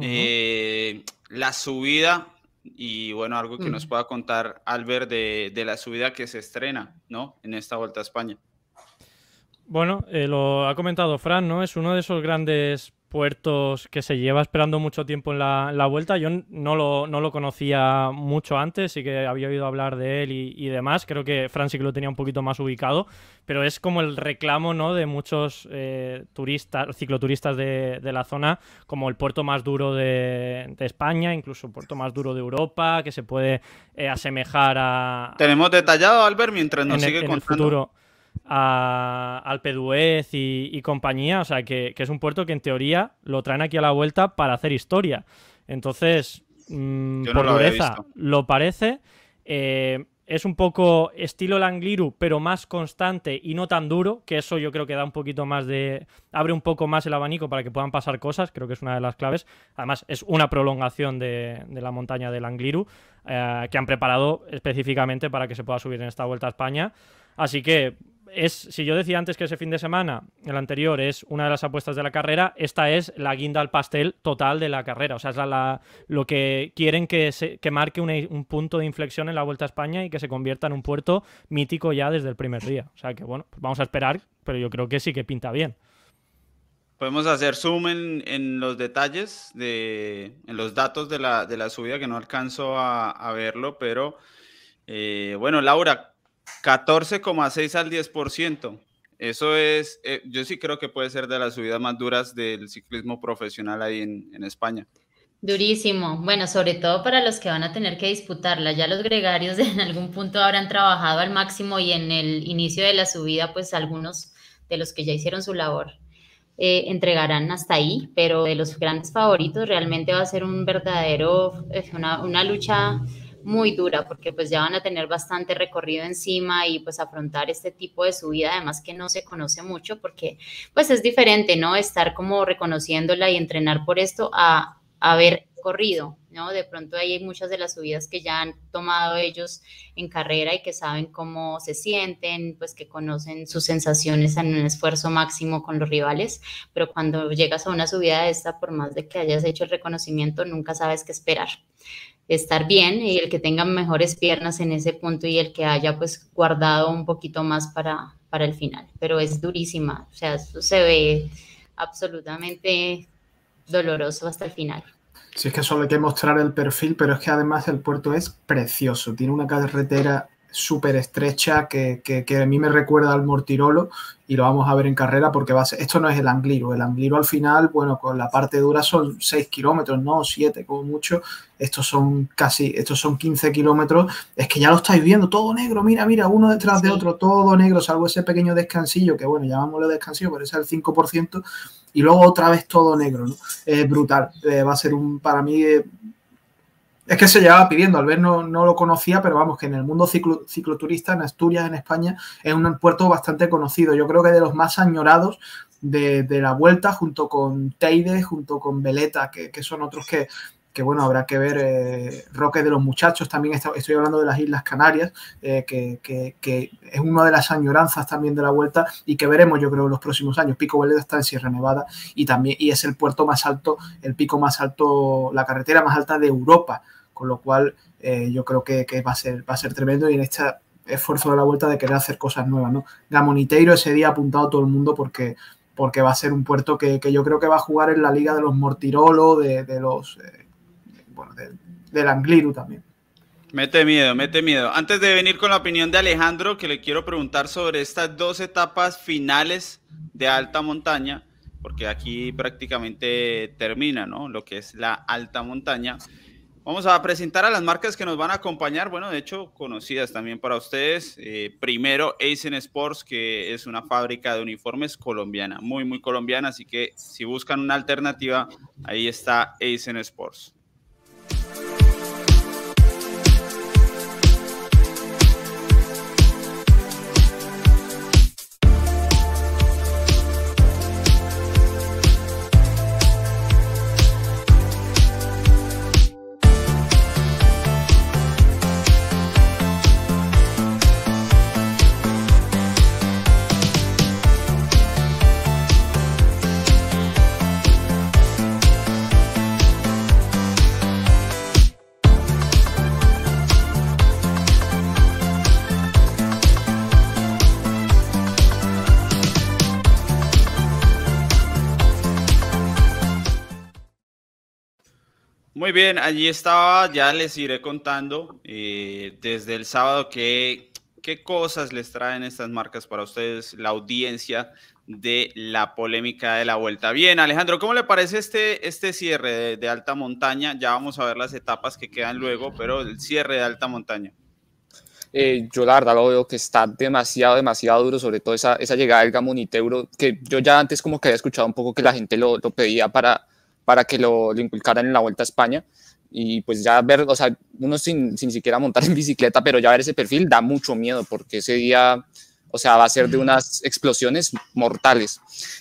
[SPEAKER 1] Eh, la subida y bueno, algo que nos pueda contar Albert de, de, la subida que se estrena, ¿no? En esta Vuelta a España.
[SPEAKER 2] Bueno, eh, lo ha comentado Fran, ¿no? Es uno de esos grandes puertos que se lleva esperando mucho tiempo en la, vuelta. Yo no lo, no lo, conocía mucho antes, sí que había oído hablar de él y, demás. Creo que Fran sí que lo tenía un poquito más ubicado, pero es como el reclamo ¿no? de muchos eh, turistas, cicloturistas de, la zona, como el puerto más duro de, España, incluso el puerto más duro de Europa, que se puede eh, asemejar a...
[SPEAKER 1] Tenemos detallado, Albert, mientras nos sigue
[SPEAKER 2] contando. el futuro a Alpe y, compañía, o sea, que, es un puerto que en teoría lo traen aquí a la vuelta para hacer historia. Entonces, mm, por lo dureza, lo parece. Eh, es un poco estilo Langliru, pero más constante y no tan duro, que eso yo creo que da un poquito más de... abre un poco más el abanico para que puedan pasar cosas, creo que es una de las claves. Además, es una prolongación de, la montaña de Langliru, eh, que han preparado específicamente para que se pueda subir en esta Vuelta a España. Así que es, si yo decía antes que ese fin de semana, el anterior, es una de las apuestas de la carrera, esta es la guinda al pastel total de la carrera. O sea, es lo que quieren que, marque un punto de inflexión en la Vuelta a España y que se convierta en un puerto mítico ya desde el primer día. O sea que, bueno, pues vamos a esperar, pero yo creo que sí que pinta bien.
[SPEAKER 1] Podemos hacer zoom en, los detalles, de, en los datos de la, de la subida, que no alcanzo a, verlo, pero eh, bueno, Laura, 14,6 al 10%. Eso es, eh, yo sí creo que puede ser de las subidas más duras del ciclismo profesional ahí en, España.
[SPEAKER 3] Durísimo. Bueno, sobre todo para los que van a tener que disputarla. Ya los gregarios [laughs] en algún punto habrán trabajado al máximo y en el inicio de la subida, pues algunos de los que ya hicieron su labor eh, entregarán hasta ahí, pero de los grandes favoritos realmente va a ser un verdadero, una, una lucha muy dura porque pues ya van a tener bastante recorrido encima y pues afrontar este tipo de subida, además que no se conoce mucho porque pues es diferente, ¿no? Estar como reconociéndola y entrenar por esto a haber corrido, ¿no? De pronto hay muchas de las subidas que ya han tomado ellos en carrera y que saben cómo se sienten, pues que conocen sus sensaciones en un esfuerzo máximo con los rivales, pero cuando llegas a una subida de esta, por más de que hayas hecho el reconocimiento, nunca sabes qué esperar estar bien y el que tenga mejores piernas en ese punto y el que haya pues guardado un poquito más para, para el final. Pero es durísima, o sea, eso se ve absolutamente doloroso hasta el final.
[SPEAKER 4] Sí, es que solo hay que mostrar el perfil, pero es que además el puerto es precioso. Tiene una carretera súper estrecha que, a mí me recuerda al Mortirolo y lo vamos a ver en carrera porque va a ser, esto no es el Angliru, el Angliru al final, bueno, con la parte dura son 6 kilómetros, no 7 como mucho, estos son casi, estos son 15 kilómetros, es que ya lo estáis viendo, todo negro, mira, mira, uno detrás de otro, todo negro, salvo ese pequeño descansillo, que bueno, llamámoslo descansillo, pero ese es el 5%, y luego otra vez todo negro, ¿no? Es brutal, eh, va a ser un, para mí, eh, es que se llevaba pidiendo, al ver no, lo conocía, pero vamos, que en el mundo cicloturista, en Asturias, en España, es un puerto bastante conocido. Yo creo que de los más añorados de, la vuelta, junto con Teide, junto con Veleta, que, son otros que, que, bueno, habrá que ver. Eh, Roque de los Muchachos, también estoy hablando de las Islas Canarias, eh, que, es una de las añoranzas también de la vuelta y que veremos, yo creo, en los próximos años. Pico Veleta está en Sierra Nevada y también y es el puerto más alto, el pico más alto, la carretera más alta de Europa con lo cual eh, yo creo que, va, a ser, va a ser tremendo y en este esfuerzo de la vuelta de querer hacer cosas nuevas. ¿no? Gamoniteiro ese día ha apuntado todo el mundo porque, porque va a ser un puerto que, yo creo que va a jugar en la liga de los Mortirolo, de, los eh, bueno, del Angliru también.
[SPEAKER 1] Mete miedo, mete miedo. Antes de venir con la opinión de Alejandro, que le quiero preguntar sobre estas dos etapas finales de alta montaña, porque aquí prácticamente termina, ¿no? Lo que es la alta montaña. Vamos a presentar a las marcas que nos van a acompañar, bueno, de hecho, conocidas también para ustedes. Eh, primero, Aizen Sports, que es una fábrica de uniformes colombiana, muy, muy colombiana, así que si buscan una alternativa, ahí está Aizen Sports. Muy bien, allí estaba, ya les iré contando eh, desde el sábado qué, qué cosas les traen estas marcas para ustedes, la audiencia de la polémica de la vuelta. Bien, Alejandro, ¿cómo le parece este, este cierre de, alta montaña? Ya vamos a ver las etapas que quedan luego, pero el cierre de alta montaña.
[SPEAKER 6] Eh, yo la verdad lo veo que está demasiado, demasiado duro, sobre todo esa, esa llegada del Gamoniteuro, que yo ya antes como que había escuchado un poco que la gente lo, lo pedía para, para que lo, lo, inculcaran en la Vuelta a España. Y pues ya ver, o sea, uno sin, sin siquiera montar en bicicleta, pero ya ver ese perfil da mucho miedo, porque ese día o sea, va a ser de unas explosiones mortales.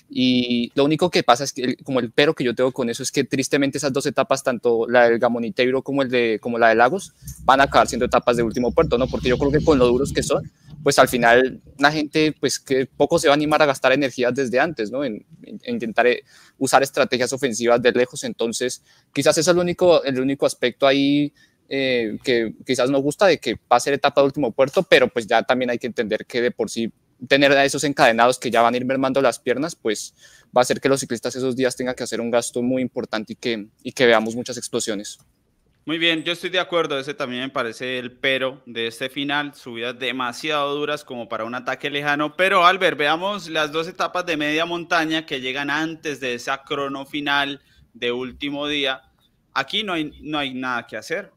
[SPEAKER 6] Y lo único que pasa es que, como el pero que yo tengo con eso, es que tristemente esas dos etapas, tanto la del Gamoniteiro como, el de, como la de Lagos, van a acabar siendo etapas de último puerto, ¿no? Porque yo creo que con lo duros que son, pues al final la gente, pues que poco se va a animar a gastar energías desde antes, ¿no? En, intentar eh, usar estrategias ofensivas de lejos. Entonces, quizás eso es el único, el único aspecto ahí eh, que quizás nos gusta de que va a etapa de último puerto, pero pues ya también hay que entender que de por sí tener a esos encadenados que ya van a ir mermando las piernas, pues va a hacer que los ciclistas esos días tengan que hacer un gasto muy importante y que, y que veamos muchas explosiones.
[SPEAKER 1] Muy bien, yo estoy de acuerdo, ese también me parece el pero de este final, subidas demasiado duras como para un ataque lejano, pero Albert, veamos las dos etapas de media montaña que llegan antes de esa crono final de último día. Aquí no hay, no hay nada que hacer,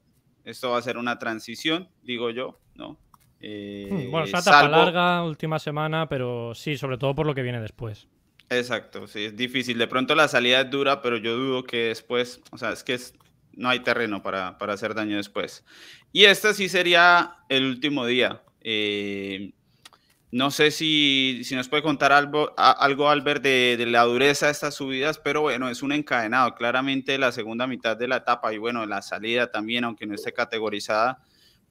[SPEAKER 1] esto va a ser una transición, digo yo, ¿no?
[SPEAKER 2] Eh, hmm, bueno, es una etapa larga, última semana, pero sí, sobre todo por lo que viene después.
[SPEAKER 1] Exacto, sí, es difícil. De pronto la salida es dura, pero yo dudo que después, o sea, es que no hay terreno para, para, hacer daño después. Y este sí sería el último día. Eh, no sé si, si, nos puede contar algo, algo Albert, de, de, la dureza de estas subidas, pero bueno, es un encadenado. Claramente la segunda mitad de la etapa y bueno, la salida también, aunque no esté categorizada,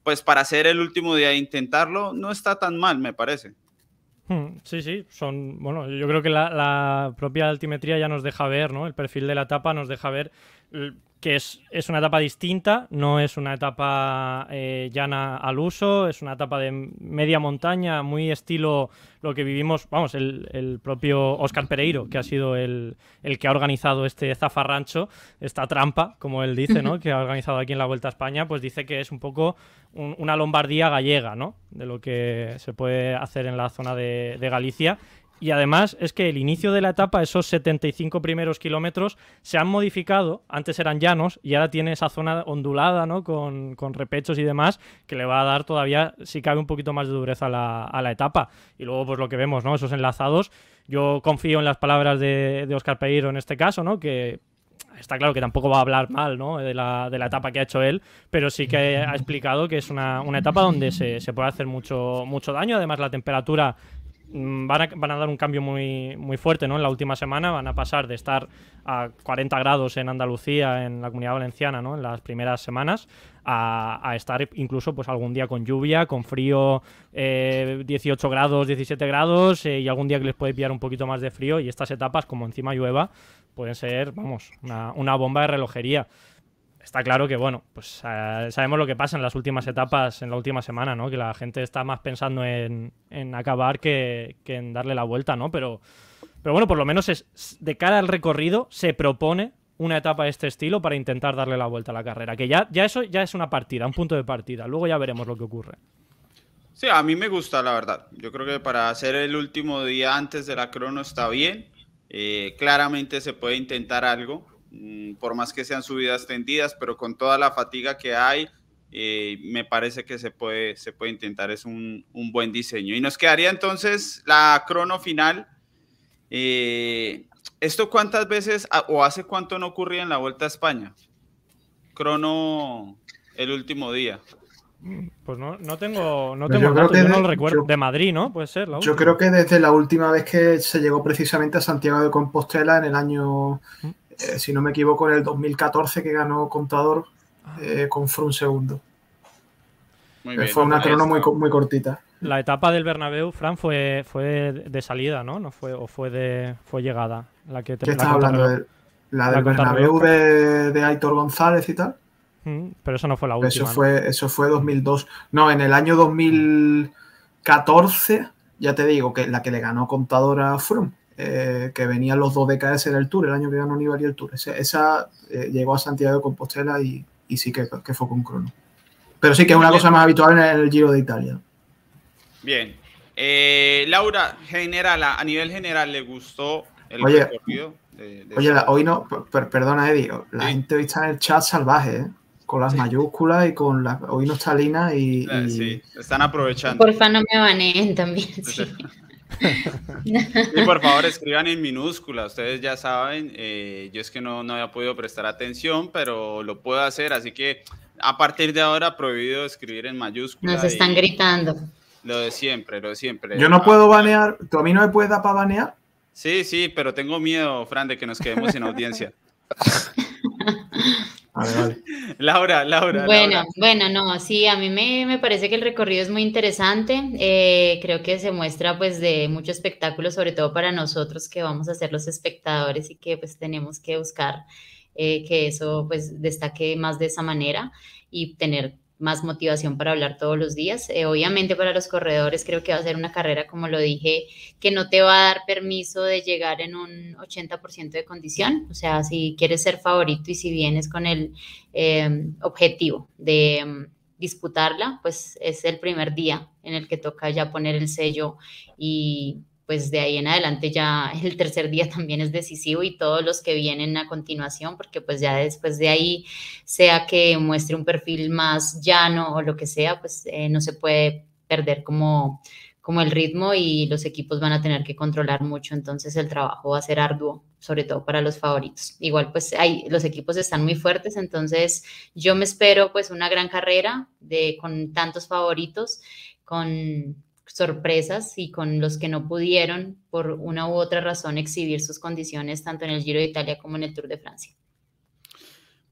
[SPEAKER 1] pues para hacer el último día e intentarlo, no está tan mal, me parece.
[SPEAKER 2] Hmm, sí, sí, son, bueno, yo creo que la propia altimetría ya nos deja ver, ¿no? El perfil de la etapa nos deja ver que es, es, una etapa distinta, no es una etapa eh, llana al uso, es una etapa de media montaña, muy estilo lo que vivimos, vamos, el, el propio Oscar Pereiro, que ha sido el, el, que ha organizado este zafarrancho, esta trampa, como él dice, ¿no? [laughs] que ha organizado aquí en la Vuelta a España, pues dice que es un poco una Lombardía gallega, ¿no? De lo que se puede hacer en la zona de, de Galicia y además es que el inicio de la etapa, esos 75 primeros kilómetros, se han modificado. Antes eran llanos y ahora tiene esa zona ondulada, ¿no? Con, repechos y demás, que le va a dar todavía, si cabe, un poquito más de dureza a la, a la etapa. Y luego, pues lo que vemos, ¿no? Esos enlazados. Yo confío en las palabras de, de Oscar Pereiro en este caso, ¿no? Que está claro que tampoco va a hablar mal ¿no? de, la, de, la, etapa que ha hecho él, pero sí que ha explicado que es una, una etapa donde se, se, puede hacer mucho, mucho daño. Además, la temperatura van a, van a, dar un cambio muy, muy fuerte ¿no? en la última semana. Van a pasar de estar a 40 grados en Andalucía, en la comunidad valenciana, ¿no? en las primeras semanas, a, estar incluso pues, algún día con lluvia, con frío, 18 eh, grados, 17 grados, eh, y algún día que les puede pillar un poquito más de frío. Y estas etapas, como encima llueva, pueden ser, vamos, una bomba de relojería está claro que, bueno, pues eh, sabemos lo que pasa en las últimas etapas, en la última semana, ¿no? Que la gente está más pensando en, acabar que, en darle la vuelta, ¿no? Pero, pero bueno, por lo menos es, de cara al recorrido se propone una etapa de este estilo para intentar darle la vuelta a la carrera. Que ya, ya eso ya es una partida, un punto de partida. Luego ya veremos lo que ocurre.
[SPEAKER 1] Sí, a mí me gusta, la verdad. Yo creo que para hacer el último día antes de la crono está bien. Eh, claramente se puede intentar algo. Mm, por más que sean subidas tendidas, pero con toda la fatiga que hay, eh, me parece que se puede, se puede intentar, es un, un, buen diseño. Y nos quedaría entonces la crono final. Eh, ¿Esto cuántas veces o hace cuánto no ocurría en la Vuelta a España? Crono el último día.
[SPEAKER 2] Pues no, no tengo, no pues tengo datos, yo no lo recuerdo. de Madrid, ¿no? Puede ser.
[SPEAKER 4] yo creo que desde la última vez que se llegó precisamente a Santiago de Compostela en el año mm. Eh, si no me equivoco, en el 2014 que ganó Contador ah. eh, con Froome segundo. Eh, fue una crono muy, muy cortita.
[SPEAKER 2] La etapa del Bernabéu, Fran, fue, fue de salida, ¿no? no fue, ¿O fue de fue llegada? La que
[SPEAKER 4] ¿Qué estás hablando? ¿La del Bernabéu de, de, Aitor González y tal?
[SPEAKER 2] Mm, pero eso no fue la última.
[SPEAKER 4] Eso fue, eso fue 2002. No, en el año 2014, ya te digo, que la que le ganó Contador a Froome eh, que venían los dos DKS del Tour, el año que ganó Nibali el Tour. Esa, eh, llegó a Santiago de Compostela y, sí que, fue con crono. Pero sí que es una cosa más habitual en el Giro de Italia.
[SPEAKER 1] Bien. Eh, Laura, general, a nivel general, ¿le gustó el
[SPEAKER 4] oye, recorrido? oye, hoy no, perdona Eddie, la gente hoy está en el chat salvaje, con las mayúsculas y con la. Hoy no está Lina y,
[SPEAKER 1] Sí, están aprovechando.
[SPEAKER 3] Porfa, no me baneen también. [laughs] Sí. [laughs]
[SPEAKER 1] Y por favor escriban en minúscula, ustedes ya saben, eh, yo es que no, no había podido prestar atención, pero lo puedo hacer, así que a partir de ahora prohibido escribir en mayúsculas.
[SPEAKER 3] Nos están gritando.
[SPEAKER 1] Lo de siempre, lo de siempre.
[SPEAKER 4] Yo no puedo banear, ¿tú a mí no me puedes dar para banear?
[SPEAKER 1] Sí, sí, pero tengo miedo, Fran, de que nos quedemos sin audiencia. [laughs] [laughs] Laura, Laura.
[SPEAKER 3] Bueno, bueno, no, sí, a mí me, parece que el recorrido es muy interesante. Eh, creo que se muestra pues de mucho espectáculo, sobre todo para nosotros que vamos a ser los espectadores y que pues tenemos que buscar eh, que eso pues destaque más de esa manera y tener más motivación para hablar todos los días. Eh, obviamente para los corredores creo que va a ser una carrera, como lo dije, que no te va a dar permiso de llegar en un 80% de condición. O sea, si quieres ser favorito y si vienes con el eh, objetivo de mm, disputarla, pues es el primer día en el que toca ya poner el sello y pues de ahí en adelante ya el tercer día [laughs] también es decisivo y todos los que vienen a continuación, porque pues ya después de ahí, sea que muestre un perfil más llano o lo que sea, pues eh, no se puede perder como, como el ritmo y los equipos van a tener que controlar mucho, entonces el trabajo va a ser arduo, sobre todo para los favoritos. Igual pues hay, los equipos están muy fuertes, entonces yo me espero pues una gran carrera de, con tantos favoritos, con sorpresas y con los que no pudieron por una u otra razón exhibir sus condiciones tanto en el Giro de Italia como en el Tour de Francia.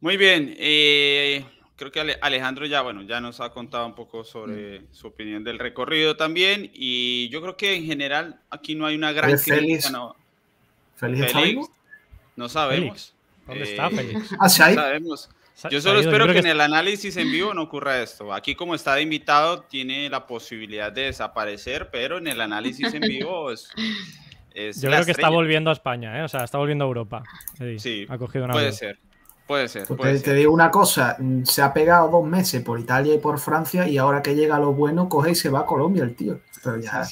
[SPEAKER 1] Muy bien, eh, creo que Alejandro ya, bueno, ya nos ha contado un poco sobre su opinión del recorrido también y yo creo que en general aquí no hay una gran
[SPEAKER 4] crítica. No,
[SPEAKER 1] ¿Félix, no sabemos.
[SPEAKER 2] ¿Dónde está eh, Félix?
[SPEAKER 4] ¿Ah,
[SPEAKER 1] no sabemos. Yo solo espero que, en el análisis en vivo no ocurra esto. Aquí como está de invitado tiene la posibilidad de desaparecer, pero en el análisis en vivo es...
[SPEAKER 2] Yo creo que está volviendo a España, ¿eh? o sea, está volviendo a Europa.
[SPEAKER 1] Sí, ha cogido una puede ser. Puede ser.
[SPEAKER 4] te, digo una cosa, se ha pegado dos meses por Italia y por Francia y ahora que llega lo bueno, coge y se va a Colombia el tío. Pero ya...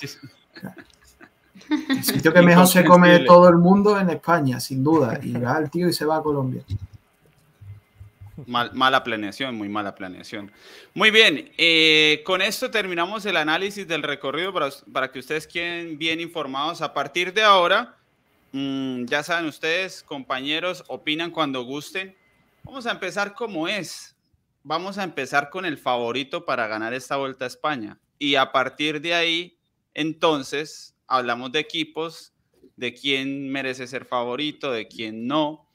[SPEAKER 4] El sitio que mejor se come todo el mundo en España, sin duda. Y va el tío y se va a Colombia
[SPEAKER 1] mala planeación, muy mala planeación. Muy bien, eh, con esto terminamos el análisis del recorrido para, que ustedes queden bien informados. A partir de ahora, mm, ya saben ustedes, compañeros, opinan cuando gusten. Vamos a empezar como es. Vamos a empezar con el favorito para ganar esta vuelta a España. Y a partir de ahí, entonces, hablamos de equipos, de quién merece ser favorito, de quién no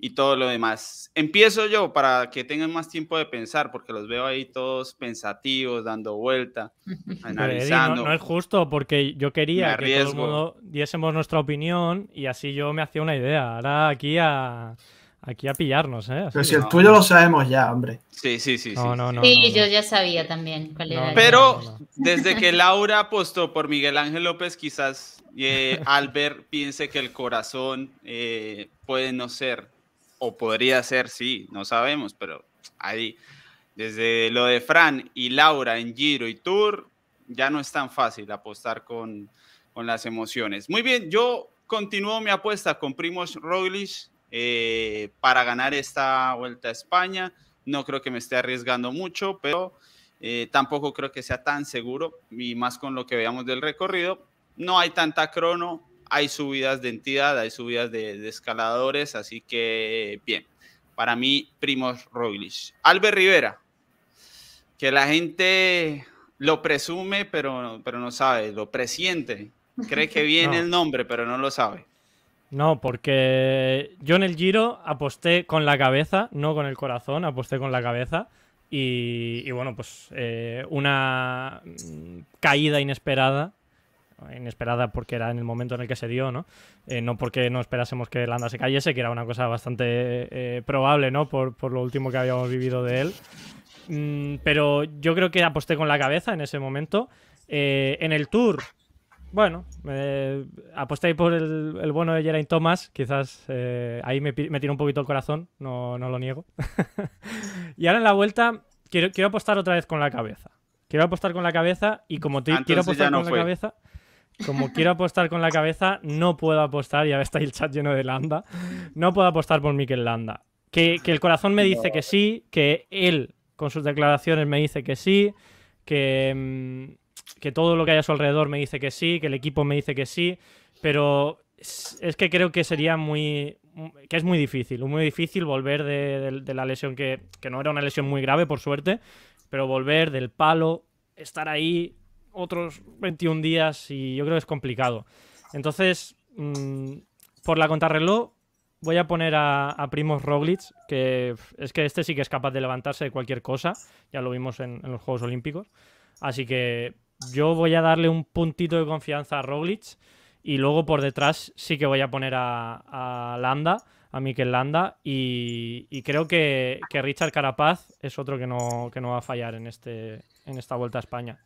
[SPEAKER 1] y todo lo demás. Empiezo yo para que tengan más tiempo de pensar, porque los veo ahí todos pensativos, dando vuelta, [laughs] analizando.
[SPEAKER 2] no, es justo, porque yo quería que todo el mundo diésemos nuestra opinión y así yo me hacía una idea. Ahora aquí a, aquí a pillarnos, ¿eh?
[SPEAKER 4] Pero si el tuyo lo sabemos ya, hombre.
[SPEAKER 1] Sí, sí, sí.
[SPEAKER 3] No, no, no, sí, yo ya sabía también cuál era.
[SPEAKER 1] Pero desde que [laughs] Laura apostó por Miguel Ángel López, quizás eh, Albert piense que el corazón eh, puede no ser o podría ser, sí, no sabemos, pero ahí, desde lo de Fran y Laura en Giro y Tour, ya no es tan fácil apostar con, las emociones. Muy bien, yo continúo mi apuesta con Primoz Roglic eh, para ganar esta Vuelta a España. No creo que me esté arriesgando mucho, pero eh, tampoco creo que sea tan seguro, y más con lo que veamos del recorrido. No hay tanta crono, hay subidas de entidad, hay subidas de, escaladores, así que bien. Para mí, Primos Roglic. Albert Rivera, que la gente lo presume, pero, pero no sabe, lo presiente. Cree que [laughs] viene el nombre, pero no lo sabe.
[SPEAKER 2] No, porque yo en el Giro aposté con la cabeza, no con el corazón, aposté con la cabeza. Y, bueno, pues eh, una caída inesperada inesperada porque era en el momento en el que se dio, ¿no? Eh, no porque no esperásemos que Landa se cayese, que era una cosa bastante eh, probable, ¿no? Por, lo último que habíamos vivido de él. Mm, pero yo creo que aposté con la cabeza en ese momento. Eh, en el Tour bueno, aposté por el, el, bueno de Geraint Thomas, quizás ahí me, me tiró un poquito el corazón, no, no lo niego. [laughs] y ahora en la vuelta quiero, quiero apostar otra vez con la cabeza. Quiero apostar con la cabeza y como quiero apostar con la cabeza, como quiero apostar con la cabeza, no puedo apostar, ya está el chat lleno de Landa, no puedo apostar por Mikel Landa. Que, que el corazón me dice que sí, que él con sus declaraciones me dice que sí, que, mm, que todo lo que hay a su alrededor me dice que sí, que el equipo me dice que sí, pero es, que creo que sería muy, que es muy difícil, muy difícil volver de, de la lesión que, que no era una lesión muy grave, por suerte, pero volver del palo, estar ahí otros 21 días y yo creo que es complicado. Entonces, mm, por la contrarreloj, voy a poner a, a Primos Roglic, que es que este sí que es capaz de levantarse de cualquier cosa, ya lo vimos en, los Juegos Olímpicos. Así que yo voy a darle un puntito de confianza a Roglic y luego por detrás sí que voy a poner a, Landa a Mikel Landa y, creo que, Richard Carapaz es otro que no, que no va a fallar en, este, en esta vuelta a España.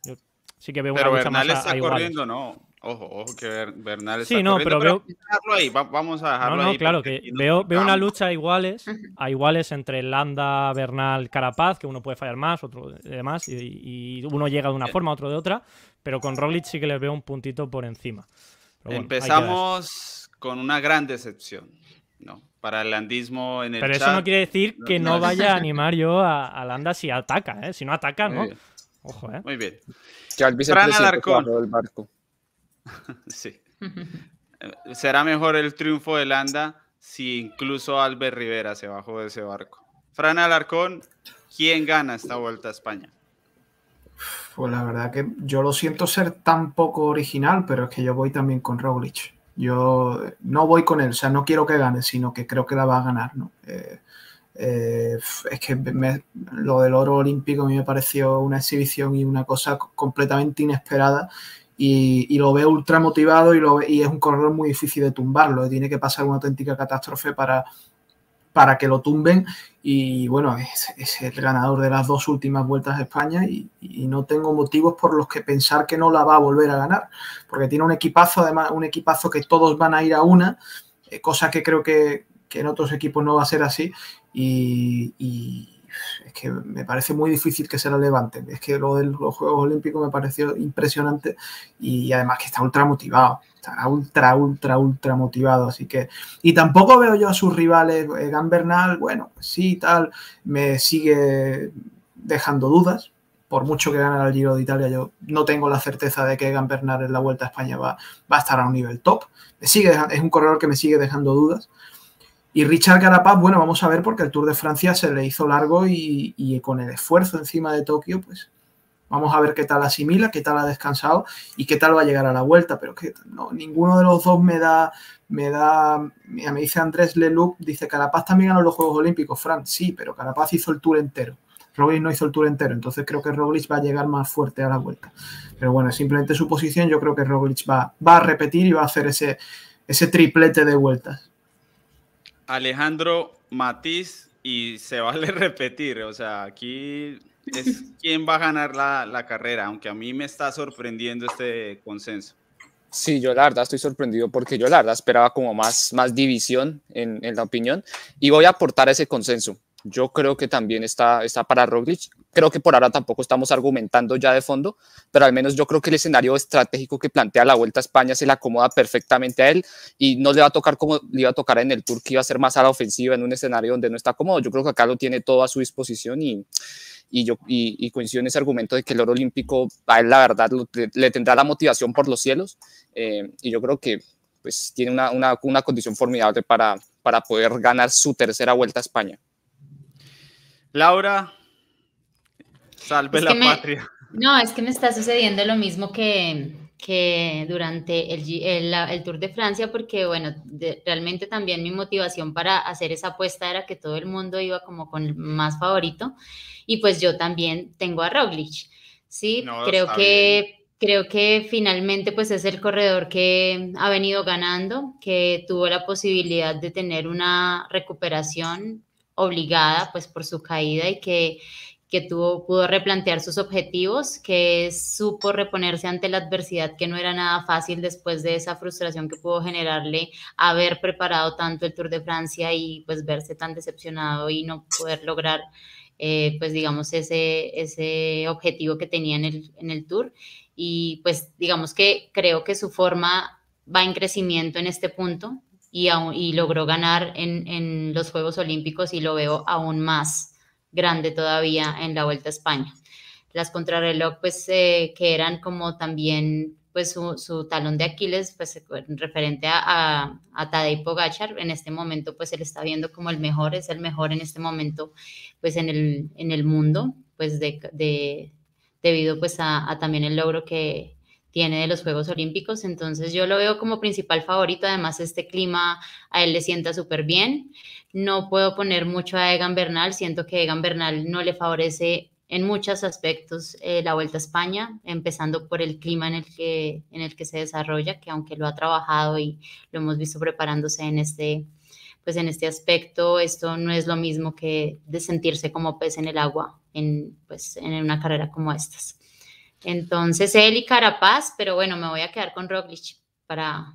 [SPEAKER 2] Sí que veo
[SPEAKER 1] pero
[SPEAKER 2] una
[SPEAKER 1] Bernal está corriendo, ¿no? Ojo, ojo que Bernal está
[SPEAKER 2] sí, no,
[SPEAKER 1] corriendo,
[SPEAKER 2] pero,
[SPEAKER 1] veo... ahí, vamos a dejarlo
[SPEAKER 2] no,
[SPEAKER 1] ahí.
[SPEAKER 2] claro, que veo, veo una lucha a iguales, [laughs] a iguales entre Landa, Bernal, Carapaz, que uno puede fallar más, otro demás, y, y uno llega de una forma, otro de otra, pero con Roglic sí que les veo un puntito por encima.
[SPEAKER 1] Empezamos con una gran decepción, ¿no? para el landismo en el
[SPEAKER 2] Pero eso no quiere decir que no, vaya a [laughs] animar yo a, Landa si ataca, ¿eh? Si no ataca, ¿no? Ojo, ¿eh?
[SPEAKER 1] Muy bien.
[SPEAKER 6] El vicepresidente del barco. [laughs]
[SPEAKER 1] sí. Será mejor el triunfo de Landa si incluso Albert Rivera se bajó de ese barco. Fran Alarcón, ¿quién gana esta vuelta a España?
[SPEAKER 4] Pues la verdad que yo lo siento ser tan poco original, pero es que yo voy también con Roglic. Yo no voy con él, o sea, no quiero que gane, sino que creo que la va a ganar, ¿no? Eh, eh, es que lo del oro olímpico a mí me pareció una exhibición y una cosa completamente inesperada y, lo veo ultra motivado y, lo, y es un corredor muy difícil de tumbarlo. Tiene que pasar una auténtica catástrofe para, para que lo tumben. Y bueno, es, el ganador de las dos últimas vueltas de España y, no tengo motivos por los que pensar que no la va a volver a ganar, porque tiene un equipazo, además, un equipazo que todos van a ir a una, eh, cosa que creo que, en otros equipos no va a ser así. y es que me parece muy difícil que se la levanten. Es que lo de los Juegos Olímpicos me pareció impresionante y además que está ultra motivado. Está ultra, ultra, ultra motivado. Así que. Y tampoco veo yo a sus rivales. Eh, Gan Bernal, bueno, pues sí, tal. Me sigue dejando dudas. Por mucho que gane el Giro de Italia, yo no tengo la certeza de que Gan Bernal en la Vuelta a España va, va a estar a un nivel top. Me sigue, es un corredor que me sigue dejando dudas. Y Richard Carapaz, bueno, vamos a ver porque el Tour de Francia se le hizo largo y, con el esfuerzo encima de Tokio, pues vamos a ver qué tal asimila, qué tal ha descansado y qué tal va a llegar a la vuelta. Pero que no, ninguno de los dos me da, me da, me dice Andrés Leloup, dice Carapaz también ganó los Juegos Olímpicos, Fran, sí, pero Carapaz hizo el Tour entero. Roglic no hizo el Tour entero, entonces creo que Roglic va a llegar más fuerte a la vuelta. Pero bueno, simplemente su posición, yo creo que Roglic va, va a repetir y va a hacer ese, ese triplete de vueltas.
[SPEAKER 1] Alejandro Matiz y se vale [laughs] repetir, o sea, aquí es quién va a ganar la, carrera, aunque a mí me está sorprendiendo este consenso.
[SPEAKER 6] Sí, yo la verdad estoy sorprendido porque yo la verdad esperaba como más, más división en, en la opinión y voy a aportar ese consenso yo creo que también está, está para Roglic. Creo que por ahora tampoco estamos argumentando ya de fondo, pero al menos yo creo que el escenario estratégico que plantea la Vuelta a España se le acomoda perfectamente a él y no le va a tocar como le iba a tocar en el Tour, que iba a ser más a la ofensiva en un escenario donde no está cómodo. Yo creo que acá lo tiene todo a su disposición y, y yo y, coincido en ese argumento de que el oro olímpico a él la verdad le, tendrá la motivación por los cielos eh, y yo creo que pues tiene una, una, una condición formidable para, para poder ganar su tercera Vuelta a España.
[SPEAKER 1] Laura, salve la patria.
[SPEAKER 3] No, es que me está sucediendo lo mismo que, que durante el, el, Tour de Francia, porque bueno, realmente también mi motivación para hacer esa apuesta era que todo el mundo iba como con el más favorito, y pues yo también tengo a Roglic, ¿sí? creo que... Creo que finalmente pues es el corredor que ha venido ganando, que tuvo la posibilidad de tener una recuperación obligada pues por su caída y que, que tuvo, pudo replantear sus objetivos, que supo reponerse ante la adversidad, que no era nada fácil después de esa frustración que pudo generarle haber preparado tanto el Tour de Francia y pues verse tan decepcionado y no poder lograr, eh, pues digamos, ese, ese objetivo que tenía en el, en el Tour. Y pues digamos que creo que su forma va en crecimiento en este punto y, logró ganar en, los Juegos Olímpicos y lo veo aún más grande todavía en la Vuelta a España. Las contrarreloj, pues, eh, que eran como también pues su, talón de Aquiles, pues referente a, a, Tadej Pogachar, en este momento pues él está viendo como el mejor, es el mejor en este momento pues en el, en el mundo, pues de, debido pues a, a, también el logro que tiene de los Juegos Olímpicos, entonces yo lo veo como principal favorito, además este clima a él le sienta súper bien, no puedo poner mucho a Egan Bernal, siento que Egan Bernal no le favorece en muchos aspectos eh, la Vuelta a España, empezando por el clima en el, que, en el que se desarrolla, que aunque lo ha trabajado y lo hemos visto preparándose en este, pues en este aspecto, esto no es lo mismo que sentirse como pez en el agua en, pues, en una carrera como estas. Entonces, él y Carapaz, pero bueno, me voy a quedar con Roglic para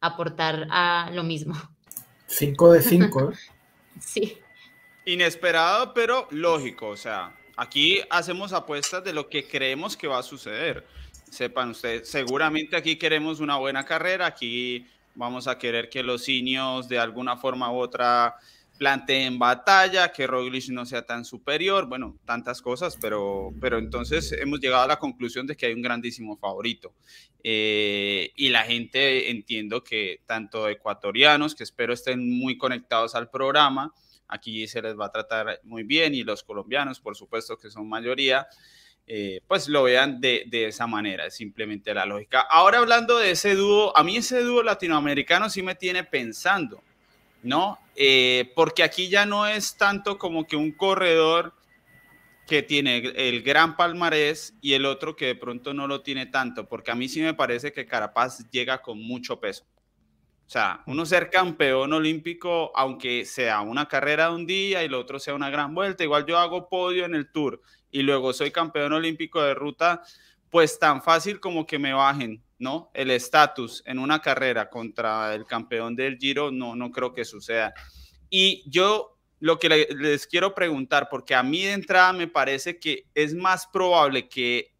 [SPEAKER 3] aportar a lo mismo.
[SPEAKER 4] 5 de 5. [laughs]
[SPEAKER 3] Sí.
[SPEAKER 1] Inesperado, pero lógico. O sea, aquí hacemos apuestas de lo que creemos que va a suceder. Sepan ustedes, seguramente aquí queremos una buena carrera. Aquí vamos a querer que los sinios de alguna forma u otra planteen batalla, que Roglic no sea tan superior, bueno, tantas cosas, pero, pero entonces hemos llegado a la conclusión de que hay un grandísimo favorito. Eh, y la gente entiendo que tanto ecuatorianos, que espero estén muy conectados al programa, aquí se les va a tratar muy bien, y los colombianos, por supuesto que son mayoría, eh, pues lo vean de, de, esa manera, es simplemente la lógica. Ahora hablando de ese dúo, a mí ese dúo latinoamericano sí me tiene pensando, ¿no? Eh, porque aquí ya no es tanto como que un corredor que tiene el gran palmarés y el otro que de pronto no lo tiene tanto, porque a mí sí me parece que Carapaz llega con mucho peso. O sea, uno ser campeón olímpico, aunque sea una carrera de un día y el otro sea una gran vuelta, igual yo hago podio en el tour y luego soy campeón olímpico de ruta, pues tan fácil como que me bajen, ¿no? El estatus en una carrera contra el campeón del Giro, no, no creo que suceda. Y yo lo que les quiero preguntar, porque a mí de entrada me parece que es más probable que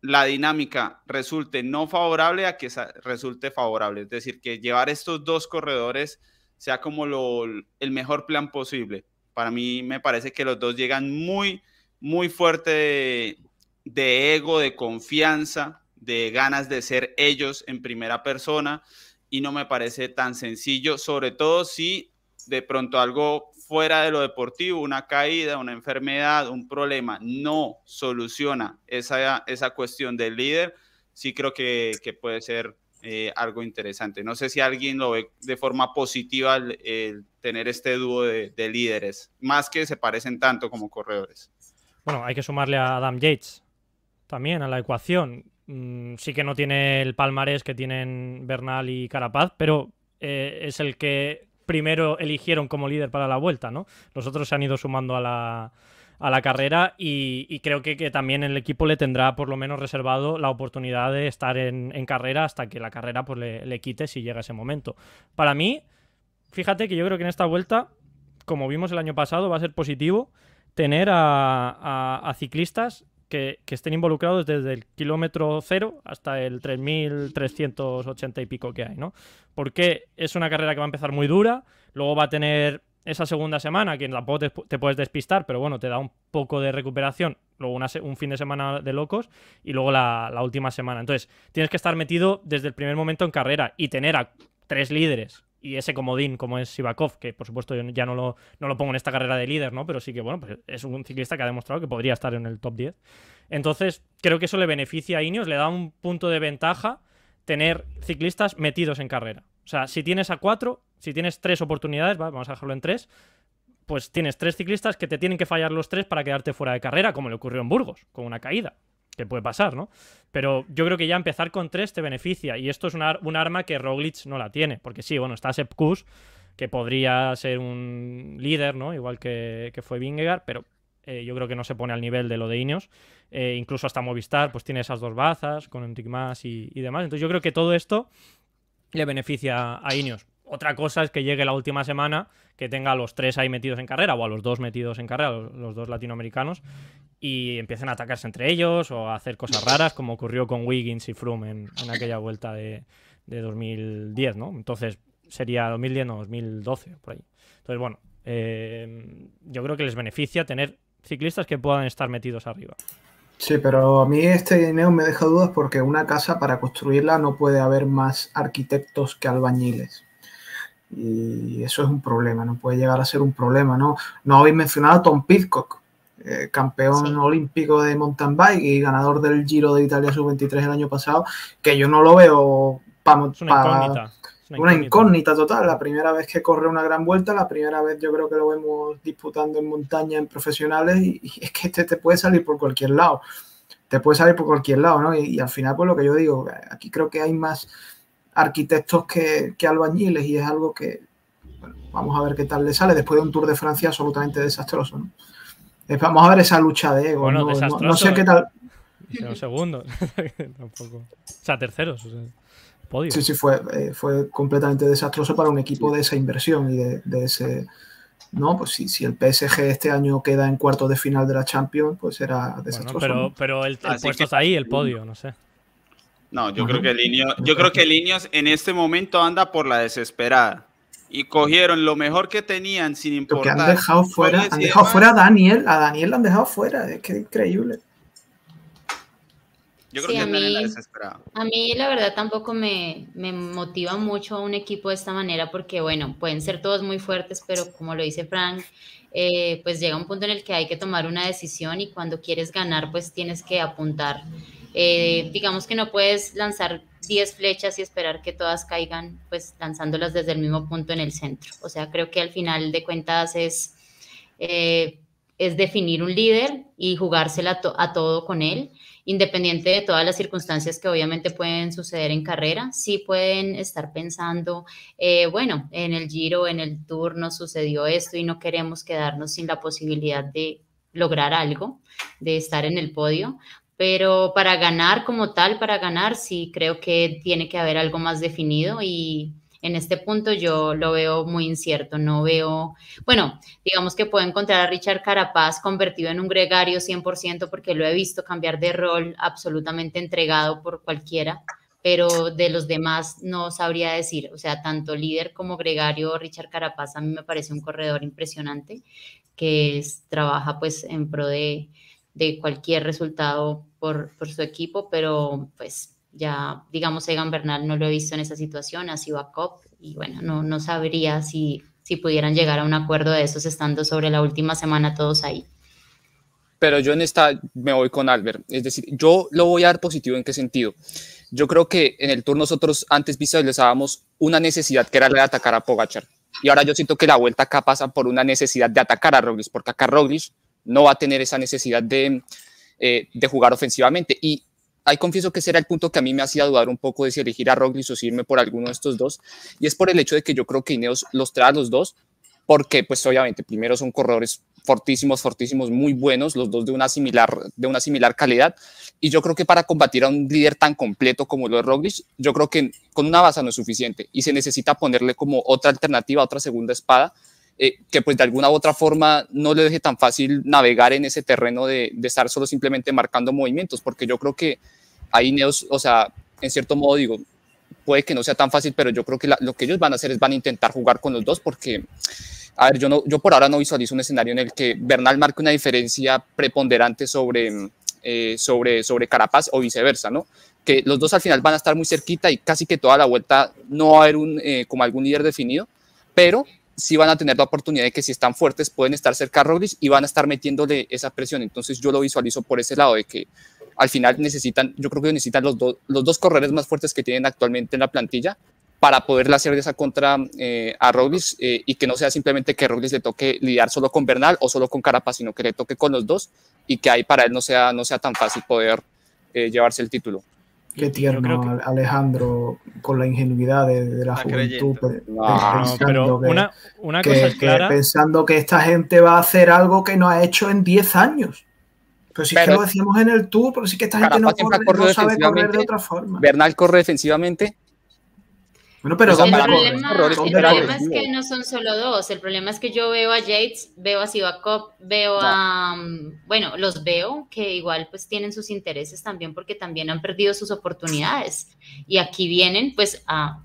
[SPEAKER 1] la dinámica resulte no favorable a que resulte favorable. Es decir, que llevar estos dos corredores sea como el mejor plan posible. Para mí me parece que los dos llegan muy, muy fuerte de, ego, de confianza, de ganas de ser ellos en primera persona y no me parece tan sencillo, sobre todo si de pronto algo fuera de lo deportivo, una caída, una enfermedad, un problema, no soluciona esa, esa cuestión del líder, sí creo que, que puede ser eh, algo interesante. No sé si alguien lo ve de forma positiva el, tener este dúo de, de, líderes, más que se parecen tanto como corredores.
[SPEAKER 2] Bueno, hay que sumarle a Adam Yates también a la ecuación. Mm, sí que no tiene el palmarés que tienen Bernal y Carapaz, pero eh, es el que primero eligieron como líder para la vuelta, ¿no? Los otros se han ido sumando a la, a la carrera y, creo que, que, también el equipo le tendrá por lo menos reservado la oportunidad de estar en, carrera hasta que la carrera pues, le, quite si llega ese momento. Para mí, fíjate que yo creo que en esta vuelta, como vimos el año pasado, va a ser positivo tener a ciclistas que, estén involucrados desde el kilómetro cero hasta el 3.380 y pico que hay, ¿no? Porque es una carrera que va a empezar muy dura, luego va a tener esa segunda semana, que la te, puedes despistar, pero bueno, te da un poco de recuperación, luego un fin de semana de locos y luego la última semana. Entonces, tienes que estar metido desde el primer momento en carrera y tener a tres líderes y ese comodín como es Sivakov, que por supuesto yo ya no lo, no lo pongo en esta carrera de líder, ¿no? Pero sí que, bueno, pues es un ciclista que ha demostrado que podría estar en el top 10. Entonces, creo que eso le beneficia a Ineos, le da un punto de ventaja tener ciclistas metidos en carrera. O sea, si tienes a cuatro, si tienes tres oportunidades, vamos a dejarlo en tres, pues tienes tres ciclistas que te tienen que fallar los tres para quedarte fuera de carrera, como le ocurrió en Burgos, con una caída que puede pasar, ¿no? Pero yo creo que ya empezar con tres te beneficia y esto es un arma que Roglic no la tiene, porque sí, bueno, está Sepp Kuss, que podría ser un líder, ¿no? Igual que, que fue Vingegaard, pero eh, yo creo que no se pone al nivel de lo de Ineos. Eh, incluso hasta Movistar, pues tiene esas dos bazas con Enric Mas y, demás. Entonces yo creo que todo esto le beneficia a Ineos. Otra cosa es que llegue la última semana, que tenga a los tres ahí metidos en carrera, o a los dos metidos en carrera, los, dos latinoamericanos, y empiecen a atacarse entre ellos o a hacer cosas raras, como ocurrió con Wiggins y Froome en, aquella vuelta de, de 2010, ¿no? Entonces, sería 2010, no, 2012, por ahí. Entonces, bueno, eh, yo creo que les beneficia tener ciclistas que puedan estar metidos arriba.
[SPEAKER 4] Sí, pero a mí este dinero me deja dudas porque una casa para construirla no puede haber más arquitectos que albañiles. Y eso es un problema, no puede llegar a ser un problema, ¿no? No habéis mencionado a Tom Pitcock, eh, campeón olímpico de mountain bike y ganador del Giro de Italia sub-23 el año pasado, que yo no lo veo para una, incógnita. total. La primera vez que corre una gran vuelta, la primera vez yo creo que lo vemos disputando en montaña en profesionales y, es que este te puede salir por cualquier lado. Te puede salir por cualquier lado, ¿no? Y, al final, pues lo que yo digo, aquí creo que hay más arquitectos que, albañiles y es algo que, bueno, vamos a ver qué tal le sale después de un Tour de Francia absolutamente desastroso, ¿no? Vamos a ver esa lucha de ego. no, sé qué tal.
[SPEAKER 2] Un segundo. [laughs] Tampoco. O sea, terceros. O sea.
[SPEAKER 4] Sí, sí, fue, eh, fue completamente desastroso para un equipo de esa inversión y de, ese... No, pues si, si, el PSG este año queda en cuartos de final de la Champions, pues era desastroso.
[SPEAKER 2] pero, pero el, puesto está ahí, el podio, no sé.
[SPEAKER 1] No, yo creo que el yo creo que Ineos en este momento anda por la desesperada y cogieron lo mejor que tenían sin importar.
[SPEAKER 4] Porque han dejado fuera, han dejado fuera a Daniel, a Daniel lo han dejado fuera, es que increíble.
[SPEAKER 3] Yo creo que a mí, a mí la verdad tampoco me, me, motiva mucho un equipo de esta manera porque, bueno, pueden ser todos muy fuertes, pero como lo dice Frank, eh, pues llega un punto en el que hay que tomar una decisión y cuando quieres ganar, pues tienes que apuntar. Eh, digamos que no puedes lanzar 10 flechas y esperar que todas caigan, pues lanzándolas desde el mismo punto en el centro. O sea, creo que al final de cuentas es... Eh, es definir un líder y jugársela a todo con él independiente de todas las circunstancias que obviamente pueden suceder en carrera, sí pueden estar pensando, eh, bueno, en el giro, en el tour nos sucedió esto y no queremos quedarnos sin la posibilidad de lograr algo, de estar en el podio, pero para ganar como tal, para ganar, sí creo que tiene que haber algo más definido y en este punto yo lo veo muy incierto, no veo, bueno, digamos que puedo encontrar a Richard Carapaz convertido en un gregario 100% porque lo he visto cambiar de rol absolutamente entregado por cualquiera, pero de los demás no sabría decir, o sea, tanto líder como gregario, Richard Carapaz a mí me parece un corredor impresionante que trabaja pues en pro de, cualquier resultado por, por su equipo, pero pues ya, digamos, Egan Bernal no lo he visto en esa situación, ha sido a COP y bueno, no, no sabría si, si pudieran llegar a un acuerdo de esos estando sobre la última semana todos ahí.
[SPEAKER 6] Pero yo en esta me voy con Albert, es decir, yo lo voy a dar positivo en qué sentido. Yo creo que en el tour nosotros antes visualizábamos una necesidad que era la de atacar a Pogachar. Y ahora yo siento que la vuelta acá pasa por una necesidad de atacar a Roglic, porque acá Roglic no va a tener esa necesidad de, eh, de jugar ofensivamente. Y ahí confieso que ese era el punto que a mí me hacía dudar un poco de si elegir a Roglic o si irme por alguno de estos dos, y es por el hecho de que yo creo que Ineos los trae los dos, porque pues obviamente primero son corredores fortísimos, fortísimos, muy buenos, los dos de una similar, de una similar calidad, y yo creo que para combatir a un líder tan completo como lo de Roglic, yo creo que con una base no es suficiente, y se necesita ponerle como otra alternativa, otra segunda espada, eh, que pues de alguna u otra forma no le deje tan fácil navegar en ese terreno de, de estar solo simplemente marcando movimientos, porque yo creo que ahí Neos, o sea, en cierto modo digo, puede que no sea tan fácil, pero yo creo que lo que ellos van a hacer es van a intentar jugar con los dos porque, a ver, yo, no, yo por ahora no visualizo un escenario en el que Bernal marque una diferencia preponderante sobre, eh, sobre, sobre Carapaz o viceversa, ¿no? Que los dos al final van a estar muy cerquita y casi que toda la vuelta no va a haber un, eh, como algún líder definido, pero sí van a tener la oportunidad de que si están fuertes pueden estar cerca a Roglic y van a estar metiéndole esa presión. Entonces yo lo visualizo por ese lado de que al final necesitan, yo creo que necesitan los, los dos corredores más fuertes que tienen actualmente en la plantilla para poderle hacer esa contra eh, a Roglic eh, y que no sea simplemente que Roglic le toque lidiar solo con Bernal o solo con Carapaz, sino que le toque con los dos y que ahí para él no sea, no sea tan fácil poder eh, llevarse el título.
[SPEAKER 4] Qué tierno, Alejandro, con la ingenuidad de, la juventud.
[SPEAKER 2] pero una, cosa es clara.
[SPEAKER 4] pensando que esta gente va a hacer algo que no ha hecho en 10 años. Pero si es que lo decíamos en el tour, pero sí que esta gente no, no sabe correr de otra forma.
[SPEAKER 6] Bernal corre defensivamente,
[SPEAKER 3] bueno, pero el problema, es que no son solo dos. El problema es que yo veo a Yates, veo a Sivakov, veo a. Mm, bueno, los veo que igual pues tienen sus intereses también porque también han perdido sus oportunidades. Y aquí vienen pues a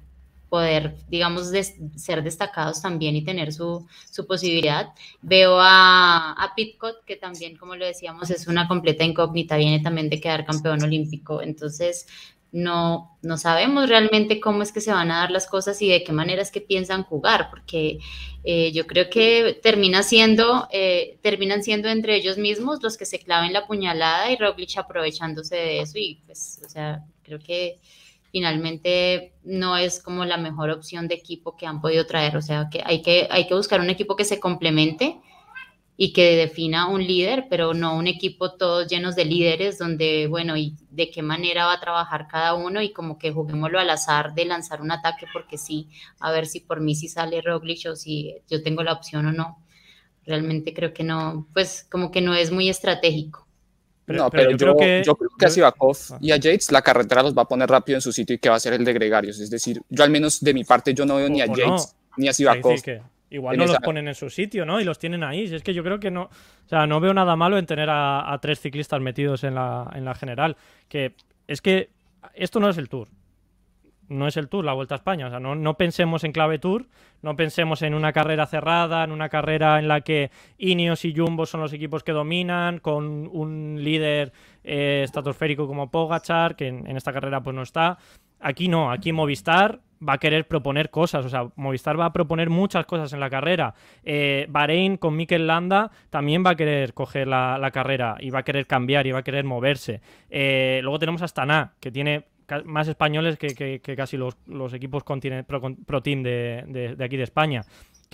[SPEAKER 3] poder, digamos, ser destacados también y tener su, su posibilidad. Veo a, a, Pitcott, que también, como lo decíamos, es una completa incógnita, viene también de quedar campeón olímpico. Entonces, no, no sabemos realmente cómo es que se van a dar las cosas y de qué manera es que piensan jugar, porque eh, yo creo que termina siendo, eh, terminan siendo entre ellos mismos los que se claven la puñalada y Roglic aprovechándose de eso y pues, o sea, creo que finalmente no es como la mejor opción de equipo que han podido traer, o sea, que hay que, hay que buscar un equipo que se complemente y que defina un líder, pero no un equipo todos llenos de líderes donde, bueno, y de qué manera va a trabajar cada uno y como que juguémoslo al azar de lanzar un ataque porque sí, a ver si por mí si sale Roglic o si yo tengo la opción o no. Realmente creo que no, pues como que no es muy estratégico.
[SPEAKER 6] no, pero, yo, creo que, yo creo que a Sivakov ah. y a Yates la carretera los va a poner rápido en su sitio y que va a ser el de gregarios. Es decir, yo al menos de mi parte yo no veo ni a Yates ni a Sivakov.
[SPEAKER 2] Igual no los ponen en su sitio, ¿no? Y los tienen ahí. Si es que yo creo que no. O sea, no veo nada malo en tener a, tres ciclistas metidos en la, en la general. Que es que esto no es el Tour. No es el Tour, la Vuelta a España. O sea, no, no pensemos en clave Tour, no pensemos en una carrera cerrada, en una carrera en la que Ineos y Jumbo son los equipos que dominan, con un líder eh, estratosférico como Pogachar, que en, en esta carrera pues no está. Aquí no, aquí Movistar va a querer proponer cosas. O sea, Movistar va a proponer muchas cosas en la carrera. Eh, Bahrein con Mikel Landa también va a querer coger la, carrera y va a querer cambiar y va a querer moverse. Eh, luego tenemos Astana, que tiene más españoles que, casi los, equipos pro, team de, de aquí de España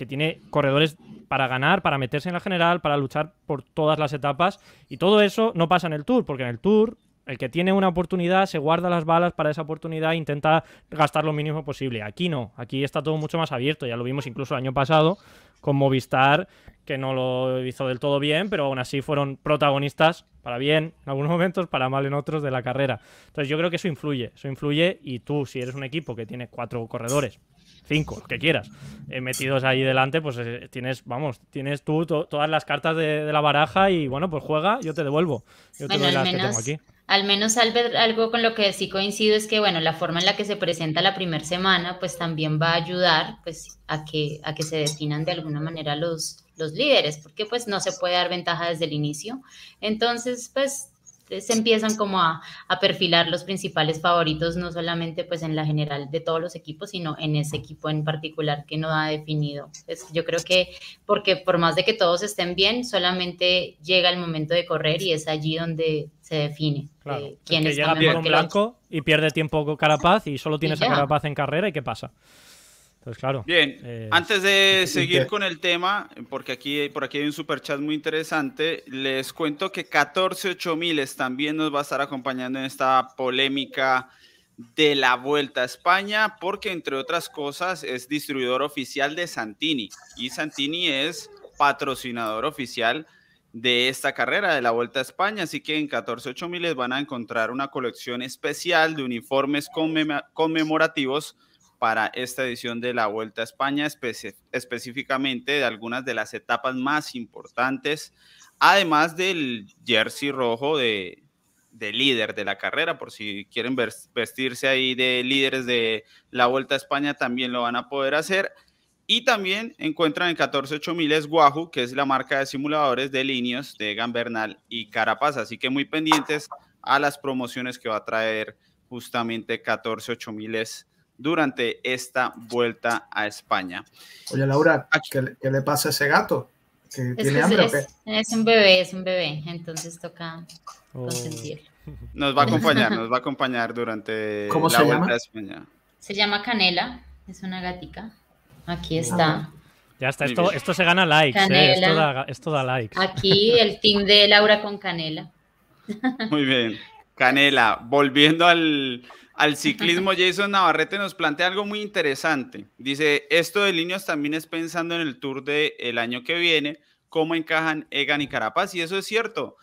[SPEAKER 2] que tiene corredores para ganar, para meterse en la general, para luchar por todas las etapas. Y todo eso no pasa en el Tour, porque en el Tour el que tiene una oportunidad se guarda las balas para esa oportunidad e intenta gastar lo mínimo posible. Aquí no, aquí está todo mucho más abierto. Ya lo vimos incluso el año pasado con Movistar, que no lo hizo del todo bien, pero aún así fueron protagonistas, para bien en algunos [laughs] momentos, para mal en otros de la carrera. Entonces yo creo que eso influye, eso influye y tú, si eres un equipo que tiene cuatro corredores, cinco, lo que quieras, eh, metidos ahí delante, pues eh, tienes, vamos, tienes tú todas las cartas de, la baraja y bueno, pues juega, yo te devuelvo. Yo te doy las que tengo aquí.
[SPEAKER 3] Al menos algo con lo que sí coincido es que, bueno, la forma en la que se presenta la primera semana, pues también va a ayudar, pues, a que, a que se definan de alguna manera los, los líderes, porque pues no se puede dar ventaja desde el inicio. Entonces, pues se empiezan como a, perfilar los principales favoritos, no solamente pues en la general de todos los equipos, sino en ese equipo en particular que no ha definido. Pues yo creo que porque por más de que todos estén bien, solamente llega el momento de correr y es allí donde se define
[SPEAKER 2] eh, quién es llega bien con blanco y pierde tiempo Carapaz y solo tienes a Carapaz en carrera y qué pasa. Entonces, claro.
[SPEAKER 1] Bien, eh, antes de seguir con el tema, porque aquí, por aquí hay un super chat muy interesante, les cuento que 14 miles también nos va a estar acompañando en esta polémica de la Vuelta a España, porque entre otras cosas es distribuidor oficial de Santini y Santini es patrocinador oficial de esta carrera de la Vuelta a España, así que en 14 miles van a encontrar una colección especial de uniformes conmemorativos para esta edición de la Vuelta a España, específicamente de algunas de las etapas más importantes, además del jersey rojo de, líder de la carrera, por si quieren vestirse ahí de líderes de la Vuelta a España, también lo van a poder hacer. Y también encuentran en 148.000 Wahoo, que es la marca de simuladores de líneas de Gambernal y Carapaz. Así que muy pendientes a las promociones que va a traer justamente 14.8000 durante esta vuelta a España.
[SPEAKER 4] Oye, Laura, ¿qué, le pasa a ese gato?
[SPEAKER 3] ¿Tiene hambre es, un bebé, es un bebé, entonces toca oh. consentirlo.
[SPEAKER 1] Nos va a acompañar, [laughs] nos va a acompañar durante
[SPEAKER 4] ¿Cómo la
[SPEAKER 1] se
[SPEAKER 4] vuelta llama?
[SPEAKER 1] a España.
[SPEAKER 3] Se llama Canela, es una gatica. Aquí ah, está.
[SPEAKER 2] Ya está, esto, esto se gana likes, eh, esto, da, esto da likes.
[SPEAKER 3] Aquí [laughs] el team de Laura con Canela.
[SPEAKER 1] Muy bien. Canela, volviendo al, al ciclismo, Jason Navarrete nos plantea algo muy interesante. Dice, esto de líneas también es pensando en el Tour del el año que viene, cómo encajan Egan y Carapaz, y eso es cierto.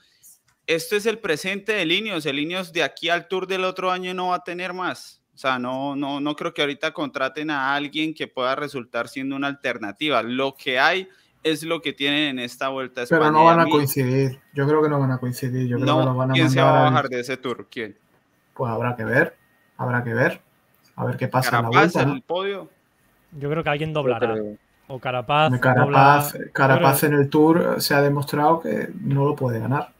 [SPEAKER 1] Esto es el presente de Líneos. El Líneos de aquí al Tour del otro año no va a tener más. O sea, no, no, no creo que ahorita contraten a alguien que pueda resultar siendo una alternativa. Lo que hay es lo que tienen en esta vuelta.
[SPEAKER 4] Pero no van a coincidir. Yo creo que no van a coincidir. Yo creo que van a
[SPEAKER 1] ¿Quién se va a bajar de ese tour? ¿Quién?
[SPEAKER 4] Pues habrá que ver habrá que ver. A ver qué pasa en la vuelta.
[SPEAKER 1] En el podio?
[SPEAKER 2] Yo creo que alguien doblará. O Carapaz.
[SPEAKER 4] Carapaz, Carapaz en el Tour se ha demostrado que no lo puede ganar.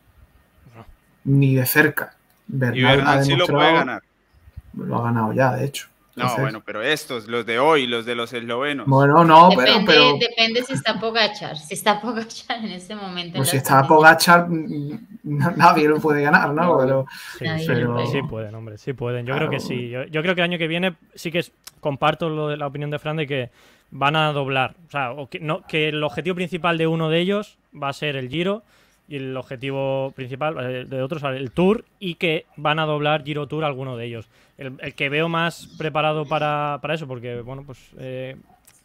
[SPEAKER 4] Ni de cerca.
[SPEAKER 1] Bernal, y Bernal sí lo puede ganar.
[SPEAKER 4] Lo ha ganado ya, de hecho.
[SPEAKER 1] No, bueno, pero estos, los de hoy, los de los eslovenos.
[SPEAKER 4] Bueno, no,
[SPEAKER 3] depende,
[SPEAKER 4] pero,
[SPEAKER 3] Depende si está Pogachar. Si está Pogachar en este momento.
[SPEAKER 4] Pues si está Pogachar, [laughs] nadie lo puede ganar, ¿no? Pero,
[SPEAKER 2] sí, pueden, hombre, sí pueden. Yo creo que sí. Yo, creo que el año que viene sí que comparto lo de la opinión de Fran de que van a doblar. O sea, que, no, que el objetivo principal de uno de ellos va a ser el Giro y el objetivo principal eh, de otros el Tour y que van a doblar Giro Tour alguno de ellos. El, que veo más preparado para, eso, porque bueno, pues eh,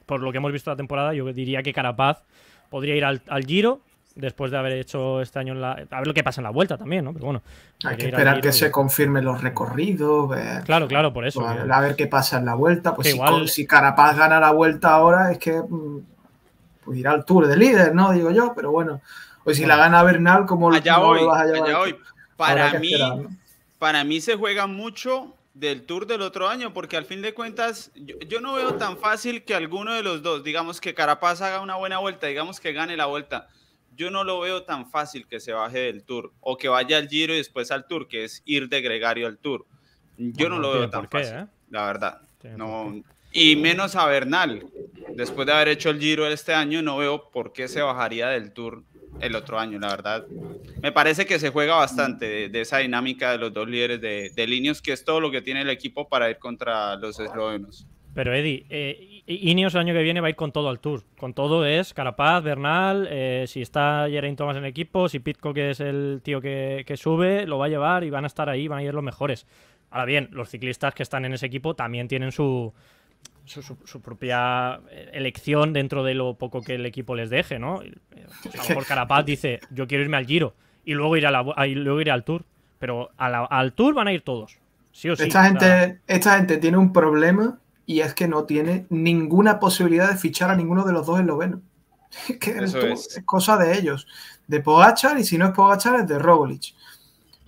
[SPEAKER 2] por lo que hemos visto la temporada, yo diría que Carapaz podría ir al, Giro después de haber hecho este año la, a ver lo que pasa en la vuelta también, ¿no? Pero bueno,
[SPEAKER 4] hay que esperar que se confirmen los recorridos,
[SPEAKER 2] claro, claro, por eso.
[SPEAKER 4] A ver, qué pasa en la vuelta. Pues si, si, Carapaz gana la vuelta ahora, es que mm, pues irá al Tour de líder, ¿no? Digo yo, pero bueno. Pues si la gana Bernal, como
[SPEAKER 1] allá hoy, allá hoy. Para mí, para mí se juega mucho del Tour del otro año, porque al fin de cuentas yo, no veo tan fácil que alguno de los dos, digamos que Carapaz haga una buena vuelta, digamos que gane la vuelta, yo no lo veo tan fácil que se baje del Tour o que vaya al Giro y después al Tour, que es ir de gregario al Tour. Yo no, lo veo tan fácil, ¿eh? la verdad. No, y menos a Bernal. Después de haber hecho el Giro este año, no veo por qué se bajaría del Tour el otro año, la verdad. Me parece que se juega bastante de, esa dinámica de los dos líderes de, de que es todo lo que tiene el equipo para ir contra los eslovenos.
[SPEAKER 2] Pero Eddie, eh, Ineos el año que viene va a ir con todo al Tour. Con todo es Carapaz, Bernal, eh, si está Geraint Thomas en equipo, si Pitcock es el tío que, que, sube, lo va a llevar y van a estar ahí, van a ir los mejores. Ahora bien, los ciclistas que están en ese equipo también tienen su, su, propia eh, elección dentro de lo poco que el equipo les deje, ¿no? A lo mejor Carapaz dice, yo quiero irme al Giro y luego ir, a la, luego iré al Tour, pero al Tour van a ir todos, sí o sí.
[SPEAKER 4] Esta, gente, esta gente tiene un problema y es que no tiene ninguna posibilidad de fichar a ninguno de los dos eslovenos. [laughs] Es que es. cosa de ellos, de Pogachar y si no es Pogachar es de Roglic.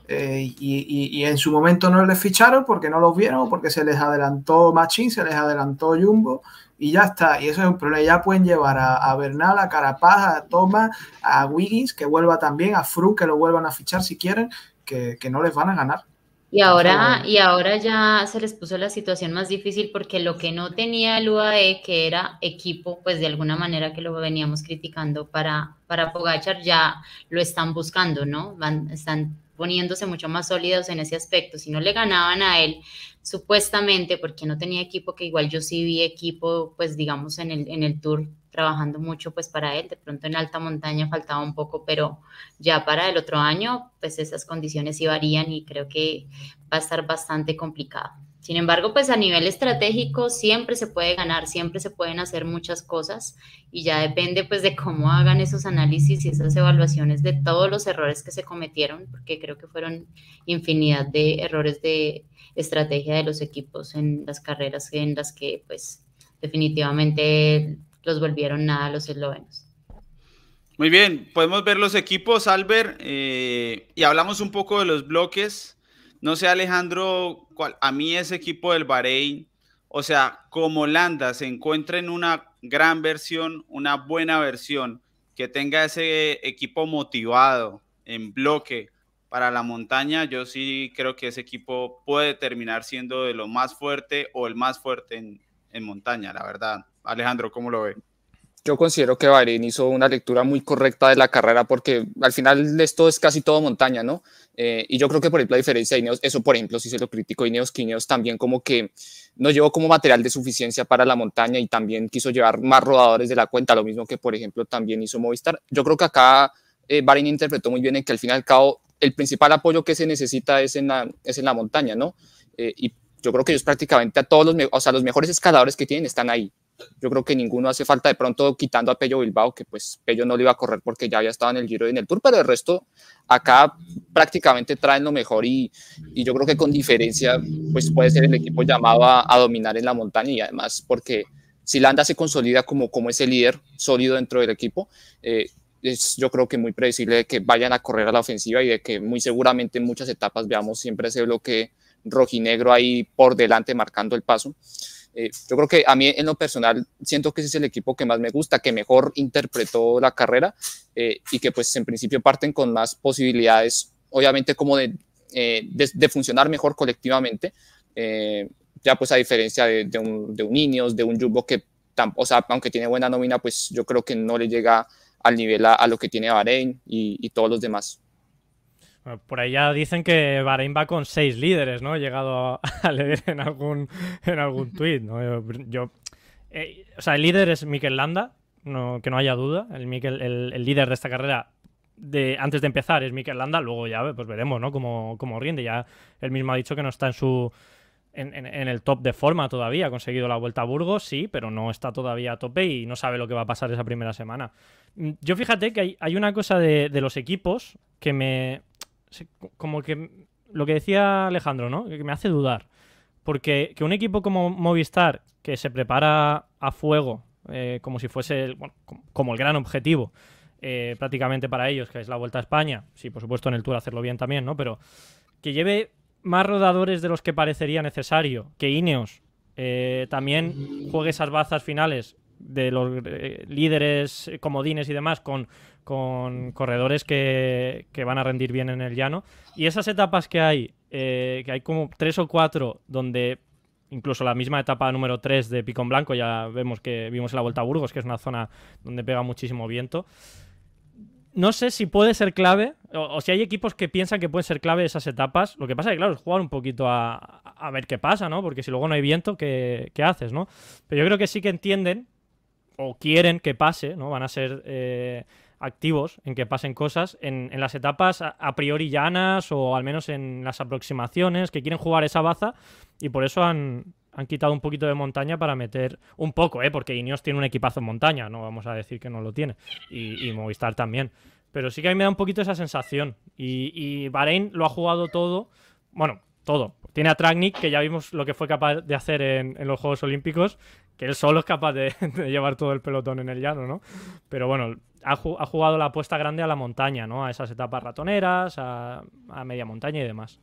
[SPEAKER 4] Eh, y, en su momento no les ficharon porque no los vieron, porque se les adelantó Machín, se les adelantó Jumbo y ya está. Y eso es un problema. Ya pueden llevar a, Bernal, a Carapaz, a Thomas, a Wiggins, que vuelva también, a Fru, que lo vuelvan a fichar si quieren, que, no les van a ganar.
[SPEAKER 3] Y ahora, y ahora ya se les puso la situación más difícil porque lo que no tenía el UAE, que era equipo, pues de alguna manera que lo veníamos criticando para, para Pogachar, ya lo están buscando, ¿no? Van, están poniéndose mucho más sólidos en ese aspecto. Si no le ganaban a él, supuestamente, porque no tenía equipo, que igual yo sí vi equipo, pues digamos, en el, en el tour trabajando mucho pues para él, de pronto en alta montaña faltaba un poco, pero ya para el otro año, pues esas condiciones sí varían y creo que va a estar bastante complicado. Sin embargo, pues a nivel estratégico siempre se puede ganar, siempre se pueden hacer muchas cosas y ya depende pues de cómo hagan esos análisis y esas evaluaciones de todos los errores que se cometieron, porque creo que fueron infinidad de errores de estrategia de los equipos en las carreras en las que pues definitivamente los volvieron nada los eslovenos.
[SPEAKER 1] Muy bien, podemos ver los equipos, Albert, eh, y hablamos un poco de los bloques. No sé, Alejandro, a mí ese equipo del Bahrein, o sea, como Holanda se encuentra en una gran versión, una buena versión, que tenga ese equipo motivado en bloque para la montaña, yo sí creo que ese equipo puede terminar siendo de lo más fuerte o el más fuerte en, en montaña, la verdad. Alejandro, ¿cómo lo ve?
[SPEAKER 6] Yo considero que Bahrein hizo una lectura muy correcta de la carrera porque al final esto es casi todo montaña, ¿no? Eh, y yo creo que, por ejemplo, a diferencia de Ineos, eso, por ejemplo, si se lo critico Ineos, que Ineos también como que no llevó como material de suficiencia para la montaña y también quiso llevar más rodadores de la cuenta, lo mismo que, por ejemplo, también hizo Movistar. Yo creo que acá eh, interpretó muy bien en que al fin y al cabo el principal apoyo que se necesita es en la, es en la montaña, ¿no? Eh, y yo creo que ellos prácticamente a todos los, o sea, los mejores escaladores que tienen están ahí. Yo creo que ninguno hace falta de pronto quitando a Pello Bilbao, que pues Pello no le iba a correr porque ya había estado en el Giro y en el Tour, pero el resto acá prácticamente traen lo mejor y, y yo creo que con diferencia pues puede ser el equipo llamado a, a, dominar en la montaña y además porque si Landa se consolida como, como ese líder sólido dentro del equipo, eh, es yo creo que muy predecible de que vayan a correr a la ofensiva y de que muy seguramente en muchas etapas veamos siempre ese bloque rojinegro ahí por delante marcando el paso. Eh, yo creo que a mí en lo personal siento que ese es el equipo que más me gusta, que mejor interpretó la carrera eh, y que pues en principio parten con más posibilidades, obviamente como de, eh, de, funcionar mejor colectivamente, ya pues a diferencia de, de un, de un Ineos, de un Jumbo que, o sea, aunque tiene buena nómina, pues yo creo que no le llega al nivel a, lo que tiene Bahrein y, y todos los demás.
[SPEAKER 2] Por ahí ya dicen que Bahrein va con seis líderes, ¿no? He llegado a leer en algún, en algún [laughs] tuit, ¿no? Yo, eh, o sea, el líder es Mikel Landa, no, que no haya duda. El, el, líder de esta carrera, de, antes de empezar, es Mikel Landa. Luego ya pues veremos, ¿no? Cómo, cómo rinde. Ya él mismo ha dicho que no está en su... En, en, el top de forma todavía. Ha conseguido la vuelta a Burgos, sí, pero no está todavía a tope y no sabe lo que va a pasar esa primera semana. Yo fíjate que hay, hay una cosa de, de los equipos que me, como que lo que decía Alejandro, ¿no? Que me hace dudar. Porque que un equipo como Movistar, que se prepara a fuego, eh, como si fuese el, como el gran objetivo eh, prácticamente para ellos, que es la Vuelta a España, sí, por supuesto en el Tour hacerlo bien también, ¿no? Pero que lleve más rodadores de los que parecería necesario, que Ineos eh, también juegue esas bazas finales de los líderes comodines y demás con con corredores que, van a rendir bien en el llano. Y esas etapas que hay, eh, que hay como tres o cuatro, donde incluso la misma etapa número 3 de Picón Blanco, ya vemos que vimos en la Vuelta a Burgos, que es una zona donde pega muchísimo viento. No sé si puede ser clave, o, si hay equipos que piensan que pueden ser clave esas etapas. Lo que pasa es que, claro, es jugar un poquito a, ver qué pasa, ¿no? Porque si luego no hay viento, ¿qué, ¿qué, haces, no? Pero yo creo que sí que entienden, o quieren que pase, ¿no? Van a ser eh, activos en que pasen cosas en, las etapas a, priori llanas o al menos en las aproximaciones, que quieren jugar esa baza y por eso han, quitado un poquito de montaña para meter un poco, ¿eh? porque Ineos tiene un equipazo en montaña, no vamos a decir que no lo tiene, y, Movistar también. Pero sí que a mí me da un poquito esa sensación. Y, y Bahrein lo ha jugado todo, bueno, todo. Tiene a Tragnik, que ya vimos lo que fue capaz de hacer en, los Juegos Olímpicos, que él solo es capaz [laughs] de, llevar todo el pelotón en el llano, ¿no? Pero bueno, ha, jugado la apuesta grande a la montaña, ¿no? A esas etapas ratoneras, a, media montaña y demás.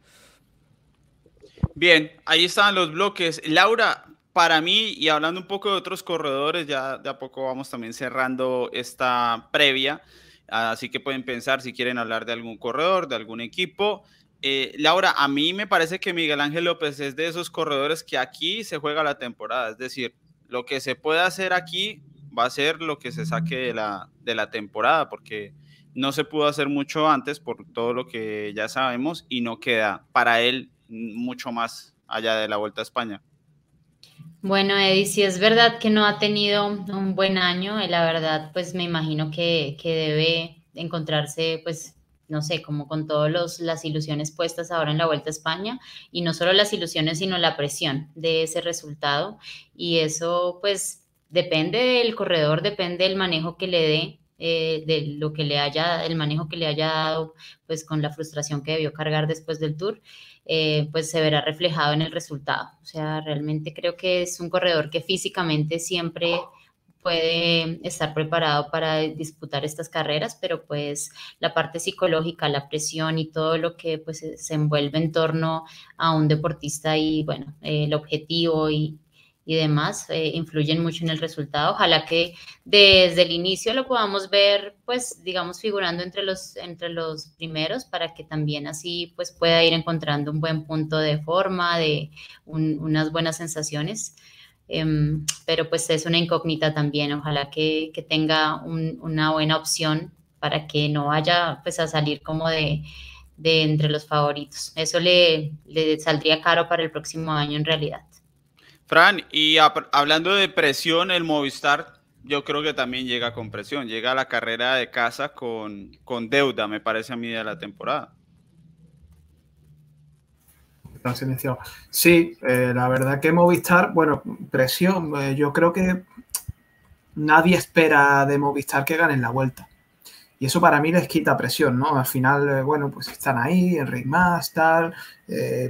[SPEAKER 1] Bien, ahí están los bloques. Laura, para mí, y hablando un poco de otros corredores, ya de a poco vamos también cerrando esta previa, así que pueden pensar si quieren hablar de algún corredor, de algún equipo. Eh, Laura, a mí me parece que Miguel Ángel López es de esos corredores que aquí se juega la temporada, es decir, lo que se puede hacer aquí va a ser lo que se saque de la, de la temporada, porque no se pudo hacer mucho antes por todo lo que ya sabemos y no queda para él mucho más allá de la Vuelta a España.
[SPEAKER 3] Bueno, Eddie, si es verdad que no ha tenido un buen año, la verdad, pues me imagino que, que debe encontrarse pues no sé, como con todas las ilusiones puestas ahora en la Vuelta a España, y no solo las ilusiones, sino la presión de ese resultado. Y eso pues depende del corredor, depende del manejo que le dé, eh, de lo que le haya, el manejo que le haya dado, pues con la frustración que debió cargar después del tour. Eh, pues se verá reflejado en el resultado. O sea, realmente creo que es un corredor que físicamente siempre puede estar preparado para disputar estas carreras, pero pues la parte psicológica, la presión y todo lo que pues se envuelve en torno a un deportista y bueno, el objetivo y, y demás eh, influyen mucho en el resultado. Ojalá que desde el inicio lo podamos ver, pues, digamos, figurando entre los, entre los primeros para que también así, pues, pueda ir encontrando un buen punto de forma, de unas buenas sensaciones. Em, pero pues es una incógnita también. Ojalá que, que tenga una buena opción para que no vaya pues a salir como de, de entre los favoritos. Eso le, le, saldría caro para el próximo año en realidad.
[SPEAKER 1] Fran, y hablando de presión, el Movistar yo creo que también llega con presión, llega a la carrera de casa con, con deuda, me parece a mí, de la temporada.
[SPEAKER 4] Sí, eh, la verdad que Movistar, bueno, presión, eh, yo creo que nadie espera de Movistar que ganen la vuelta. Y eso para mí les quita presión, ¿no? Al final, eh, bueno, pues están ahí, Enric Mas, tal,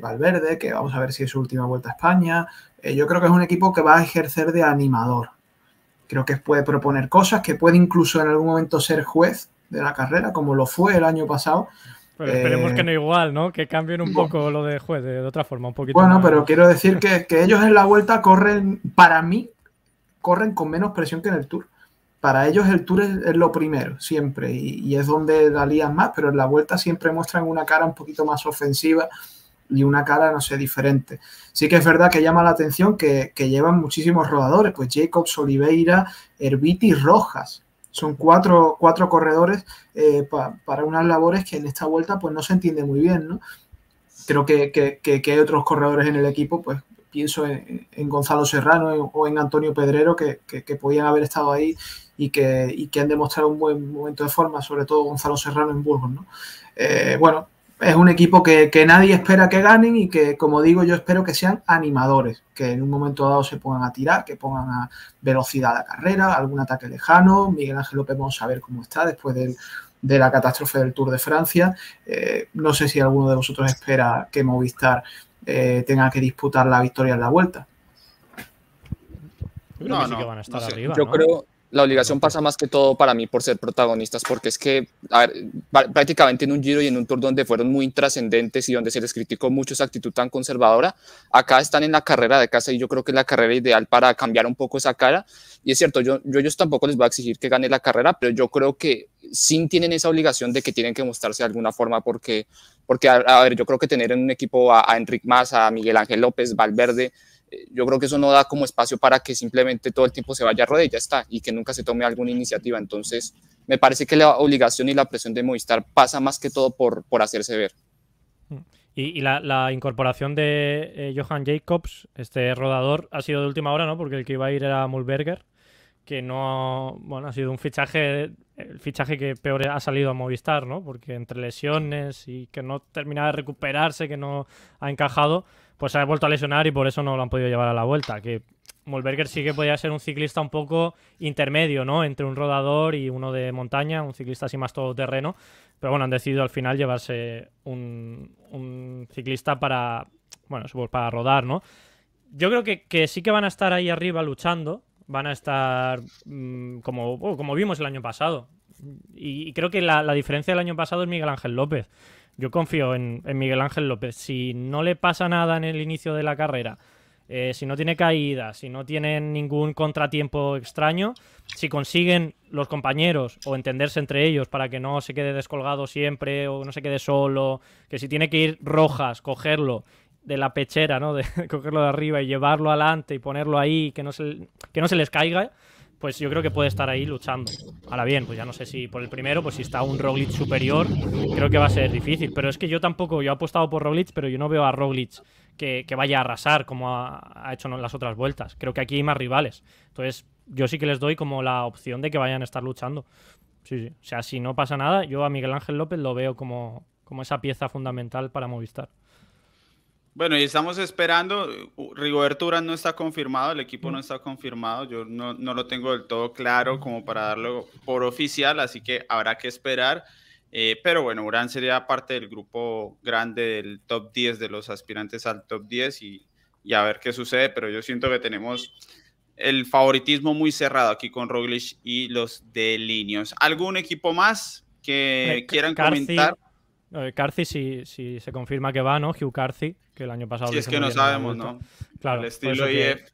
[SPEAKER 4] Valverde, que vamos a ver si es su última vuelta a España. yo creo que es un equipo que va a ejercer de animador. Creo que puede proponer cosas, que puede incluso en algún momento ser juez de la carrera, como lo fue el año pasado.
[SPEAKER 2] Pero esperemos que no igual, ¿no? Que cambien un poco lo de juez, de, otra forma, un poquito.
[SPEAKER 4] Bueno, pero quiero decir que, ellos en la vuelta corren, para mí, corren con menos presión que en el Tour. Para ellos el Tour es, lo primero, siempre, y, es donde la lían más, pero en la vuelta siempre muestran una cara un poquito más ofensiva y una cara, no sé, diferente. Sí que es verdad que llama la atención que, que llevan muchísimos rodadores, pues Jacobs, Oliveira, Herbiti y Rojas. Son cuatro, cuatro corredores eh, para unas labores que en esta vuelta pues no se entiende muy bien, ¿no? Creo que, que, hay otros corredores en el equipo, pues pienso en, Gonzalo Serrano o en Antonio Pedrero que, podían haber estado ahí y que, y que han demostrado un buen momento de forma, sobre todo Gonzalo Serrano en Burgos, ¿no? Eh, bueno, es un equipo que, nadie espera que ganen y que, como digo, yo espero que sean animadores, que en un momento dado se pongan a tirar, que pongan a velocidad a la carrera, algún ataque lejano. Miguel Ángel López vamos a ver cómo está después de la catástrofe del Tour de Francia. Eh, no sé si alguno de vosotros espera que Movistar eh, tenga que disputar la victoria en la vuelta.
[SPEAKER 6] no, no, van a estar arriba, yo creo la obligación pasa más que todo para mí por ser protagonistas, porque es que prácticamente en un giro y en un tour donde fueron muy intrascendentes y donde se les criticó mucho esa actitud tan conservadora, acá están en la carrera de casa y yo creo que es la carrera ideal para cambiar un poco esa cara. Y es cierto, yo, yo ellos tampoco les voy a exigir que gane la carrera, pero yo creo que sí tienen esa obligación de que tienen que mostrarse de alguna forma, porque, porque a, ver, yo creo que tener en un equipo a, a Enric a Miguel Ángel López, Valverde, yo creo que eso no da como espacio para que simplemente todo el tiempo se vaya a rodilla, está, y que nunca se tome alguna iniciativa. Entonces, me parece que la obligación y la presión de Movistar pasa más que todo por, por hacerse ver.
[SPEAKER 2] Y, la, incorporación de eh, Johan Jacobs, este rodador, ha sido de última hora, ¿no? Porque el que iba a ir era Mulberger, que no, bueno, ha sido un fichaje, el fichaje que peor ha salido a Movistar, ¿no? Porque entre lesiones y que no terminaba de recuperarse, que no ha encajado, pues se ha vuelto a lesionar y por eso no lo han podido llevar a la vuelta. Que Molberger sí que podía ser un ciclista un poco intermedio, ¿no? Entre un rodador y uno de montaña, un ciclista así más todoterreno. Pero bueno, han decidido al final llevarse un, ciclista para, bueno, para rodar, ¿no? Yo creo que, sí que van a estar ahí arriba luchando. Van a estar mm, como, como vimos el año pasado. Y, creo que la, la diferencia del año pasado es Miguel Ángel López yo confío en, Miguel Ángel López. Si no le pasa nada en el inicio de la carrera, eh, si no tiene caída, si no tienen ningún contratiempo extraño, si consiguen los compañeros o entenderse entre ellos para que no se quede descolgado siempre o no se quede solo, que si tiene que ir rojas, cogerlo de la pechera, ¿no? [laughs] De cogerlo de arriba y llevarlo adelante y ponerlo ahí, que no se, que no se les caiga, pues yo creo que puede estar ahí luchando. Ahora bien, pues ya no sé si por el primero, pues si está un Roglic superior, creo que va a ser difícil. Pero es que yo tampoco, yo he apostado por Roglic, pero yo no veo a Roglic que, vaya a arrasar como ha, hecho en las otras vueltas. Creo que aquí hay más rivales. Entonces, yo sí que les doy como la opción de que vayan a estar luchando. Sí, sí. O sea, si no pasa nada, yo a Miguel Ángel López lo veo como, como esa pieza fundamental para Movistar.
[SPEAKER 1] Bueno, y estamos esperando. Rigoberto Urán no está confirmado, el equipo no está confirmado. Yo no, lo tengo del todo claro como para darlo por oficial, así que habrá que esperar. Eh, pero bueno, Urán sería parte del grupo grande del top 10 de los aspirantes al top 10 y, a ver qué sucede. Pero yo siento que tenemos el favoritismo muy cerrado aquí con Roglic y los de Linios. ¿Algún equipo más que quieran comentar?
[SPEAKER 2] Carthy, si, si se confirma que va, ¿no? Hugh Carthy, que el año pasado.
[SPEAKER 1] Si es que no sabemos, ¿no?
[SPEAKER 2] Claro. El estilo IF.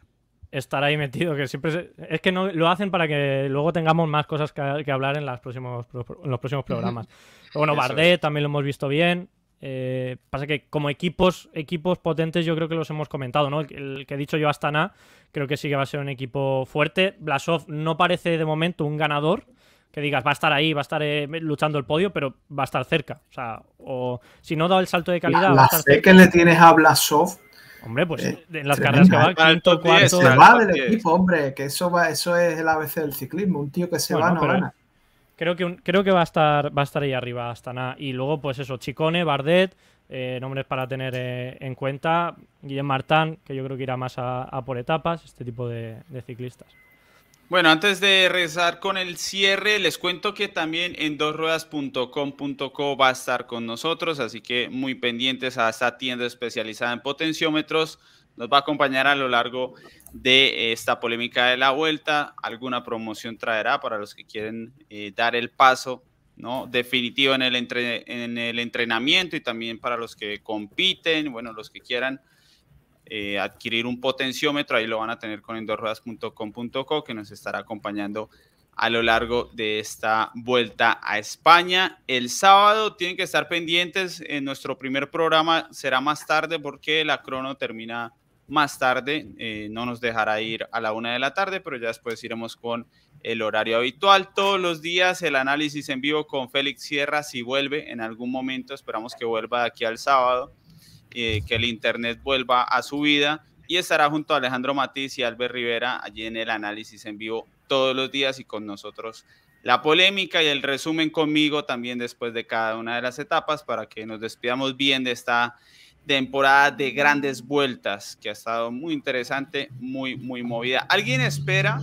[SPEAKER 2] Estar ahí metido, que siempre. Es que no lo hacen para que luego tengamos más cosas que, hablar en, las próximos, en los próximos programas. bueno, Bardet también lo hemos visto bien. Eh, pasa que como equipos, equipos potentes, yo creo que los hemos comentado, ¿no? El, que he dicho yo, Astana, creo que sí que va a ser un equipo fuerte. Blasov no parece de momento un ganador que digas va a estar ahí, va a estar eh, luchando el podio, pero va a estar cerca. O sea, o si no da el salto de calidad.
[SPEAKER 4] La,
[SPEAKER 2] va
[SPEAKER 4] que le tienes a Blasov.
[SPEAKER 2] Hombre, pues eh, en las carreras que va, quinto,
[SPEAKER 4] cuarto. Se va del equipo, hombre, que eso va, eso es el ABC del ciclismo. Un tío que se va no gana.
[SPEAKER 2] creo que, creo que va, a estar, va a estar ahí arriba hasta nada. Y luego, pues eso, Chicone, Bardet, eh, nombres para tener eh, en cuenta. Guillem Martán, que yo creo que irá más a, por etapas, este tipo de, ciclistas.
[SPEAKER 1] Bueno, antes de rezar con el cierre, les cuento que también en dosruedas.com.co va a estar con nosotros, así que muy pendientes a esta tienda especializada en potenciómetros. Nos va a acompañar a lo largo de esta polémica de la vuelta. Alguna promoción traerá para los que quieren eh, dar el paso ¿no? definitivo en el, en el entrenamiento y también para los que compiten, bueno, los que quieran eh, adquirir un potenciómetro, ahí lo van a tener con endorruedas.com.co que nos estará acompañando a lo largo de esta vuelta a España. El sábado tienen que estar pendientes, en nuestro primer programa será más tarde porque la crono termina más tarde, eh, no nos dejará ir a la una de la tarde, pero ya después iremos con el horario habitual. Todos los días el análisis en vivo con Félix Sierra, si vuelve en algún momento, esperamos que vuelva de aquí al sábado, eh, que el internet vuelva a su vida y estará junto a Alejandro Matiz y Albert Rivera allí en el análisis en vivo todos los días y con nosotros la polémica y el resumen conmigo también después de cada una de las etapas para que nos despidamos bien de esta temporada de grandes vueltas que ha estado muy interesante, muy, muy movida. ¿Alguien espera,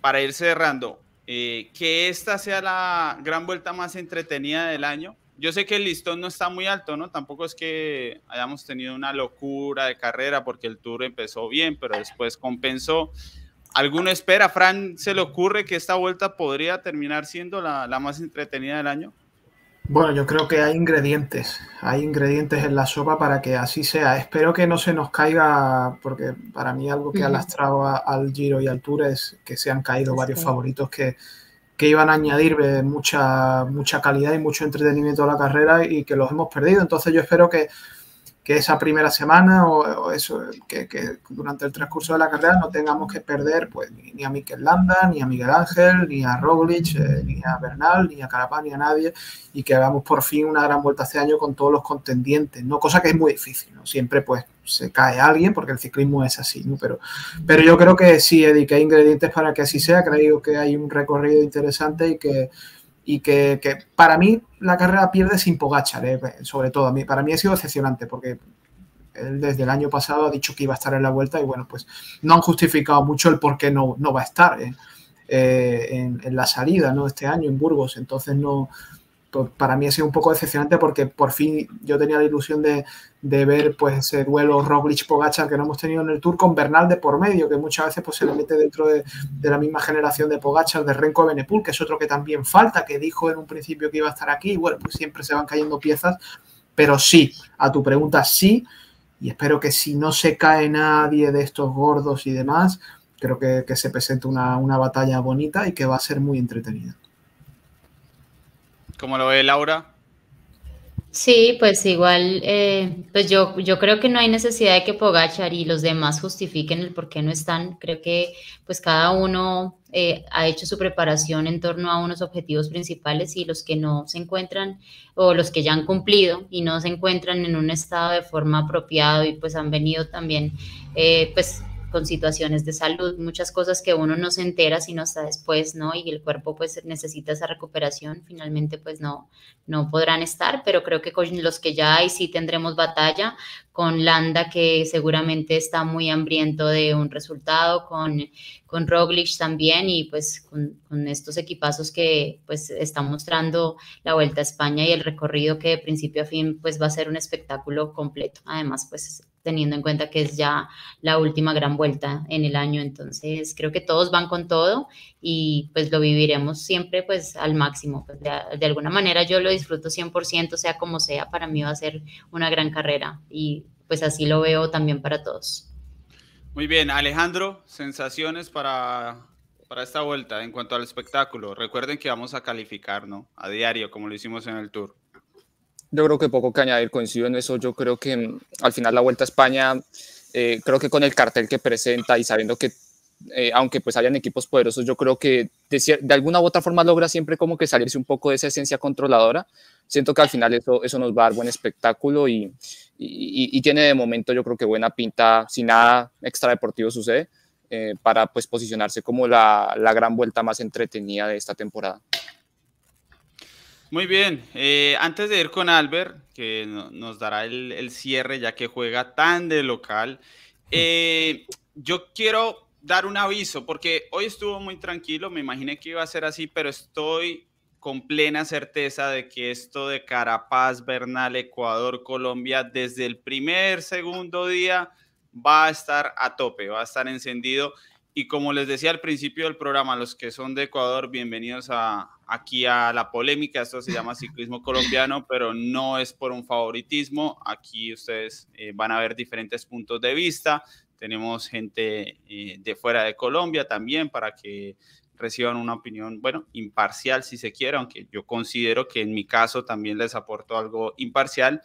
[SPEAKER 1] para ir cerrando, eh, que esta sea la gran vuelta más entretenida del año? Yo sé que el listón no está muy alto, ¿no? Tampoco es que hayamos tenido una locura de carrera porque el tour empezó bien, pero después compensó. ¿Alguno espera, Fran, se le ocurre que esta vuelta podría terminar siendo la, la más entretenida del año?
[SPEAKER 4] Bueno, yo creo que hay ingredientes, hay ingredientes en la sopa para que así sea. Espero que no se nos caiga, porque para mí algo que ha lastrado al Giro y al Tour es que se han caído varios favoritos que, que iban a añadir mucha, mucha calidad y mucho entretenimiento a la carrera y que los hemos perdido. Entonces yo espero que, que esa primera semana o, eso, que, durante el transcurso de la carrera no tengamos que perder pues, ni, a Mikel Landa, ni a Miguel Ángel, ni a Roglic, eh, ni a Bernal, ni a Carapaz, ni a nadie, y que hagamos por fin una gran vuelta este año con todos los contendientes, ¿no? Cosa que es muy difícil, ¿no? Siempre pues se cae alguien porque el ciclismo es así, ¿no? Pero, pero yo creo que sí, Eddie, que hay ingredientes para que así sea, creo que hay un recorrido interesante y que y que, para mí la carrera pierde sin Pogachar, eh, sobre todo. Para mí ha sido decepcionante porque él desde el año pasado ha dicho que iba a estar en la vuelta y bueno, pues no han justificado mucho el por qué no, no va a estar eh, eh, en, en, la salida, ¿no? Este año en Burgos. Entonces no, para mí ha sido un poco decepcionante porque por fin yo tenía la ilusión de, ver pues ese duelo Roglic-Pogacar que no hemos tenido en el Tour con Bernal de por medio, que muchas veces pues se le mete dentro de, la misma generación de Pogacar, de Renko Benepul, que es otro que también falta, que dijo en un principio que iba a estar aquí, y bueno, pues siempre se van cayendo piezas, pero sí, a tu pregunta sí, y espero que si no se cae nadie de estos gordos y demás, creo que, se presente una, una batalla bonita y que va a ser muy entretenida.
[SPEAKER 1] ¿Cómo lo ve Laura?
[SPEAKER 3] Sí, pues igual, eh, pues yo, yo creo que no hay necesidad de que Pogachar y los demás justifiquen el por qué no están. Creo que pues cada uno eh, ha hecho su preparación en torno a unos objetivos principales y los que no se encuentran o los que ya han cumplido y no se encuentran en un estado de forma apropiado y pues han venido también eh, pues con situaciones de salud, muchas cosas que uno no se entera sino hasta después, ¿no? Y el cuerpo pues necesita esa recuperación, finalmente pues no, no podrán estar, pero creo que con los que ya hay sí tendremos batalla, con Landa que seguramente está muy hambriento de un resultado, con, con Roglic también y pues con, estos equipazos que pues están mostrando la Vuelta a España y el recorrido que de principio a fin pues va a ser un espectáculo completo. Además pues teniendo en cuenta que es ya la última gran vuelta en el año. Entonces, creo que todos van con todo y pues lo viviremos siempre pues al máximo. Pues, de, alguna manera yo lo disfruto 100%, sea como sea, para mí va a ser una gran carrera y pues así lo veo también para todos.
[SPEAKER 1] Muy bien, Alejandro, sensaciones para, para esta vuelta en cuanto al espectáculo. Recuerden que vamos a calificar, ¿no? A diario, como lo hicimos en el tour.
[SPEAKER 6] Yo creo que poco que añadir, coincido en eso. Yo creo que mm, al final la Vuelta a España, eh, creo que con el cartel que presenta y sabiendo que, eh, aunque pues hayan equipos poderosos, yo creo que de, alguna u otra forma logra siempre como que salirse un poco de esa esencia controladora. Siento que al final eso, eso nos va a dar buen espectáculo y, y, tiene de momento yo creo que buena pinta, si nada extra deportivo sucede, eh, para pues posicionarse como la, la gran vuelta más entretenida de esta temporada.
[SPEAKER 1] Muy bien, eh, antes de ir con Albert, que nos dará el, cierre ya que juega tan de local, [laughs] eh, yo quiero dar un aviso porque hoy estuvo muy tranquilo, me imaginé que iba a ser así, pero estoy con plena certeza de que esto de Carapaz, Bernal, Ecuador, Colombia, desde el primer, segundo día va a estar a tope, va a estar encendido. Y como les decía al principio del programa, los que son de Ecuador, bienvenidos a, aquí a la polémica. Esto se llama ciclismo colombiano, pero no es por un favoritismo. Aquí ustedes eh, van a ver diferentes puntos de vista. Tenemos gente eh, de fuera de Colombia también para que reciban una opinión, bueno, imparcial si se quiere, aunque yo considero que en mi caso también les aporto algo imparcial.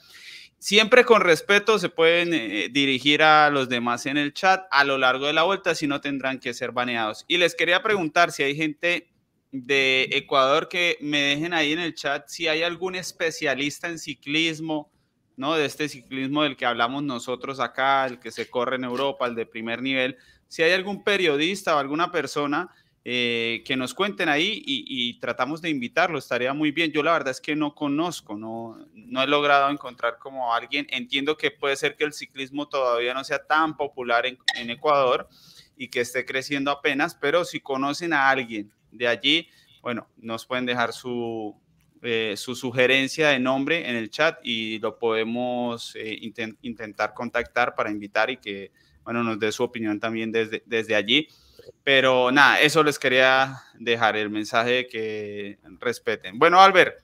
[SPEAKER 1] Siempre con respeto se pueden eh, dirigir a los demás en el chat a lo largo de la vuelta, si no tendrán que ser baneados. Y les quería preguntar si hay gente de Ecuador que me dejen ahí en el chat si hay algún especialista en ciclismo, ¿no? De este ciclismo del que hablamos nosotros acá, el que se corre en Europa, el de primer nivel, si hay algún periodista o alguna persona eh, que nos cuenten ahí y, tratamos de invitarlo, estaría muy bien. Yo la verdad es que no conozco, no, no he logrado encontrar como alguien. Entiendo que puede ser que el ciclismo todavía no sea tan popular en, Ecuador y que esté creciendo apenas, pero si conocen a alguien de allí, bueno, nos pueden dejar su, eh, su sugerencia de nombre en el chat y lo podemos eh, intentar contactar para invitar y que, bueno, nos dé su opinión también desde, desde allí. Pero nada, eso les quería dejar el mensaje de que respeten. Bueno, Albert,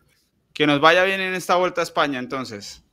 [SPEAKER 1] que nos vaya bien en esta vuelta a España entonces.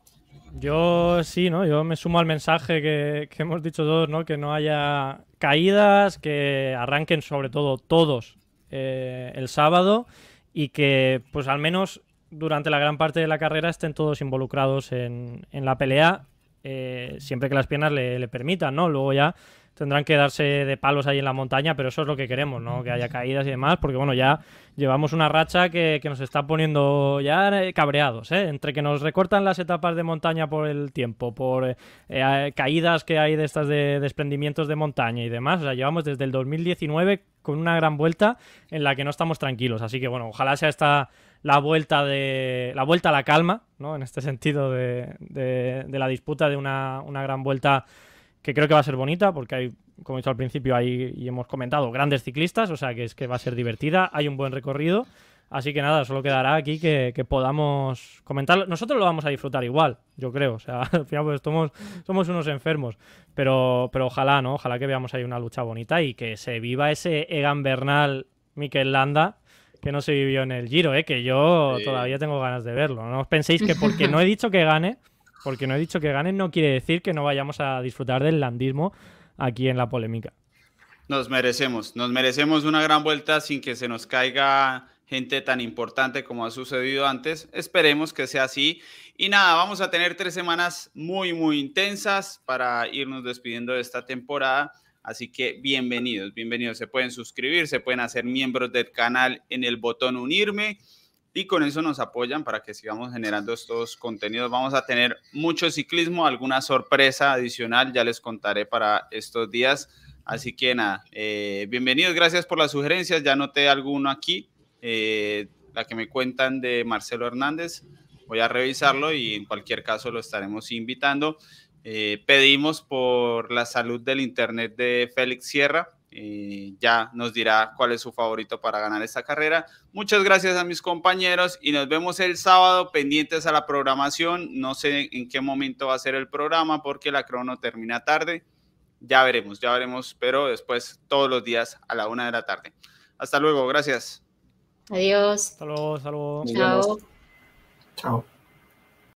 [SPEAKER 2] Yo sí, ¿no? Yo me sumo al mensaje que, hemos dicho todos, ¿no? Que no haya caídas, que arranquen sobre todo todos eh, el sábado y que pues al menos durante la gran parte de la carrera estén todos involucrados en, la pelea, eh, siempre que las piernas le, le permitan, ¿no? Luego ya tendrán que darse de palos ahí en la montaña, pero eso es lo que queremos, ¿no? Que haya caídas y demás, porque bueno, ya llevamos una racha que, nos está poniendo ya eh, cabreados, ¿eh? Entre que nos recortan las etapas de montaña por el tiempo, por eh, eh, caídas que hay de estas de desprendimientos de montaña y demás, o sea, llevamos desde el 2019 con una gran vuelta en la que no estamos tranquilos, así que bueno, ojalá sea esta la vuelta de la vuelta a la calma, ¿no? En este sentido de, de, la disputa de una gran vuelta que creo que va a ser bonita porque hay, como he dicho al principio, hay, y hemos comentado, grandes ciclistas, o sea que es que va a ser divertida, hay un buen recorrido. Así que nada, solo quedará aquí que, podamos comentar. Nosotros lo vamos a disfrutar igual, yo creo. O sea, [laughs] al final pues somos, somos unos enfermos. Pero, pero ojalá, ¿no? Ojalá que veamos ahí una lucha bonita y que se viva ese Egan Bernal, Mikel Landa, que no se vivió en el Giro, ¿eh? Que yo todavía tengo ganas de verlo. No os penséis que porque [laughs] no he dicho que gane, porque no he dicho que ganen no quiere decir que no vayamos a disfrutar del landismo aquí en la polémica.
[SPEAKER 1] Nos merecemos, nos merecemos una gran vuelta sin que se nos caiga gente tan importante como ha sucedido antes. Esperemos que sea así. Y nada, vamos a tener tres semanas muy, muy intensas para irnos despidiendo de esta temporada. Así que bienvenidos, bienvenidos. Se pueden suscribir, se pueden hacer miembros del canal en el botón unirme y con eso nos apoyan para que sigamos generando estos contenidos. Vamos a tener mucho ciclismo, alguna sorpresa adicional, ya les contaré para estos días. Así que nada, eh, bienvenidos, gracias por las sugerencias. Ya noté alguno aquí, eh, la que me cuentan de Marcelo Hernández. Voy a revisarlo y en cualquier caso lo estaremos invitando. Eh, pedimos por la salud del Internet de Félix Sierra ya nos dirá cuál es su favorito para ganar esta carrera. Muchas gracias a mis compañeros y nos vemos el sábado pendientes a la programación. No sé en qué momento va a ser el programa porque la crono termina tarde. Ya veremos, ya veremos, pero después todos los días a la una de la tarde. Hasta luego, gracias.
[SPEAKER 3] Adiós.
[SPEAKER 2] Hasta luego, hasta luego.
[SPEAKER 3] Chao.
[SPEAKER 4] Chao.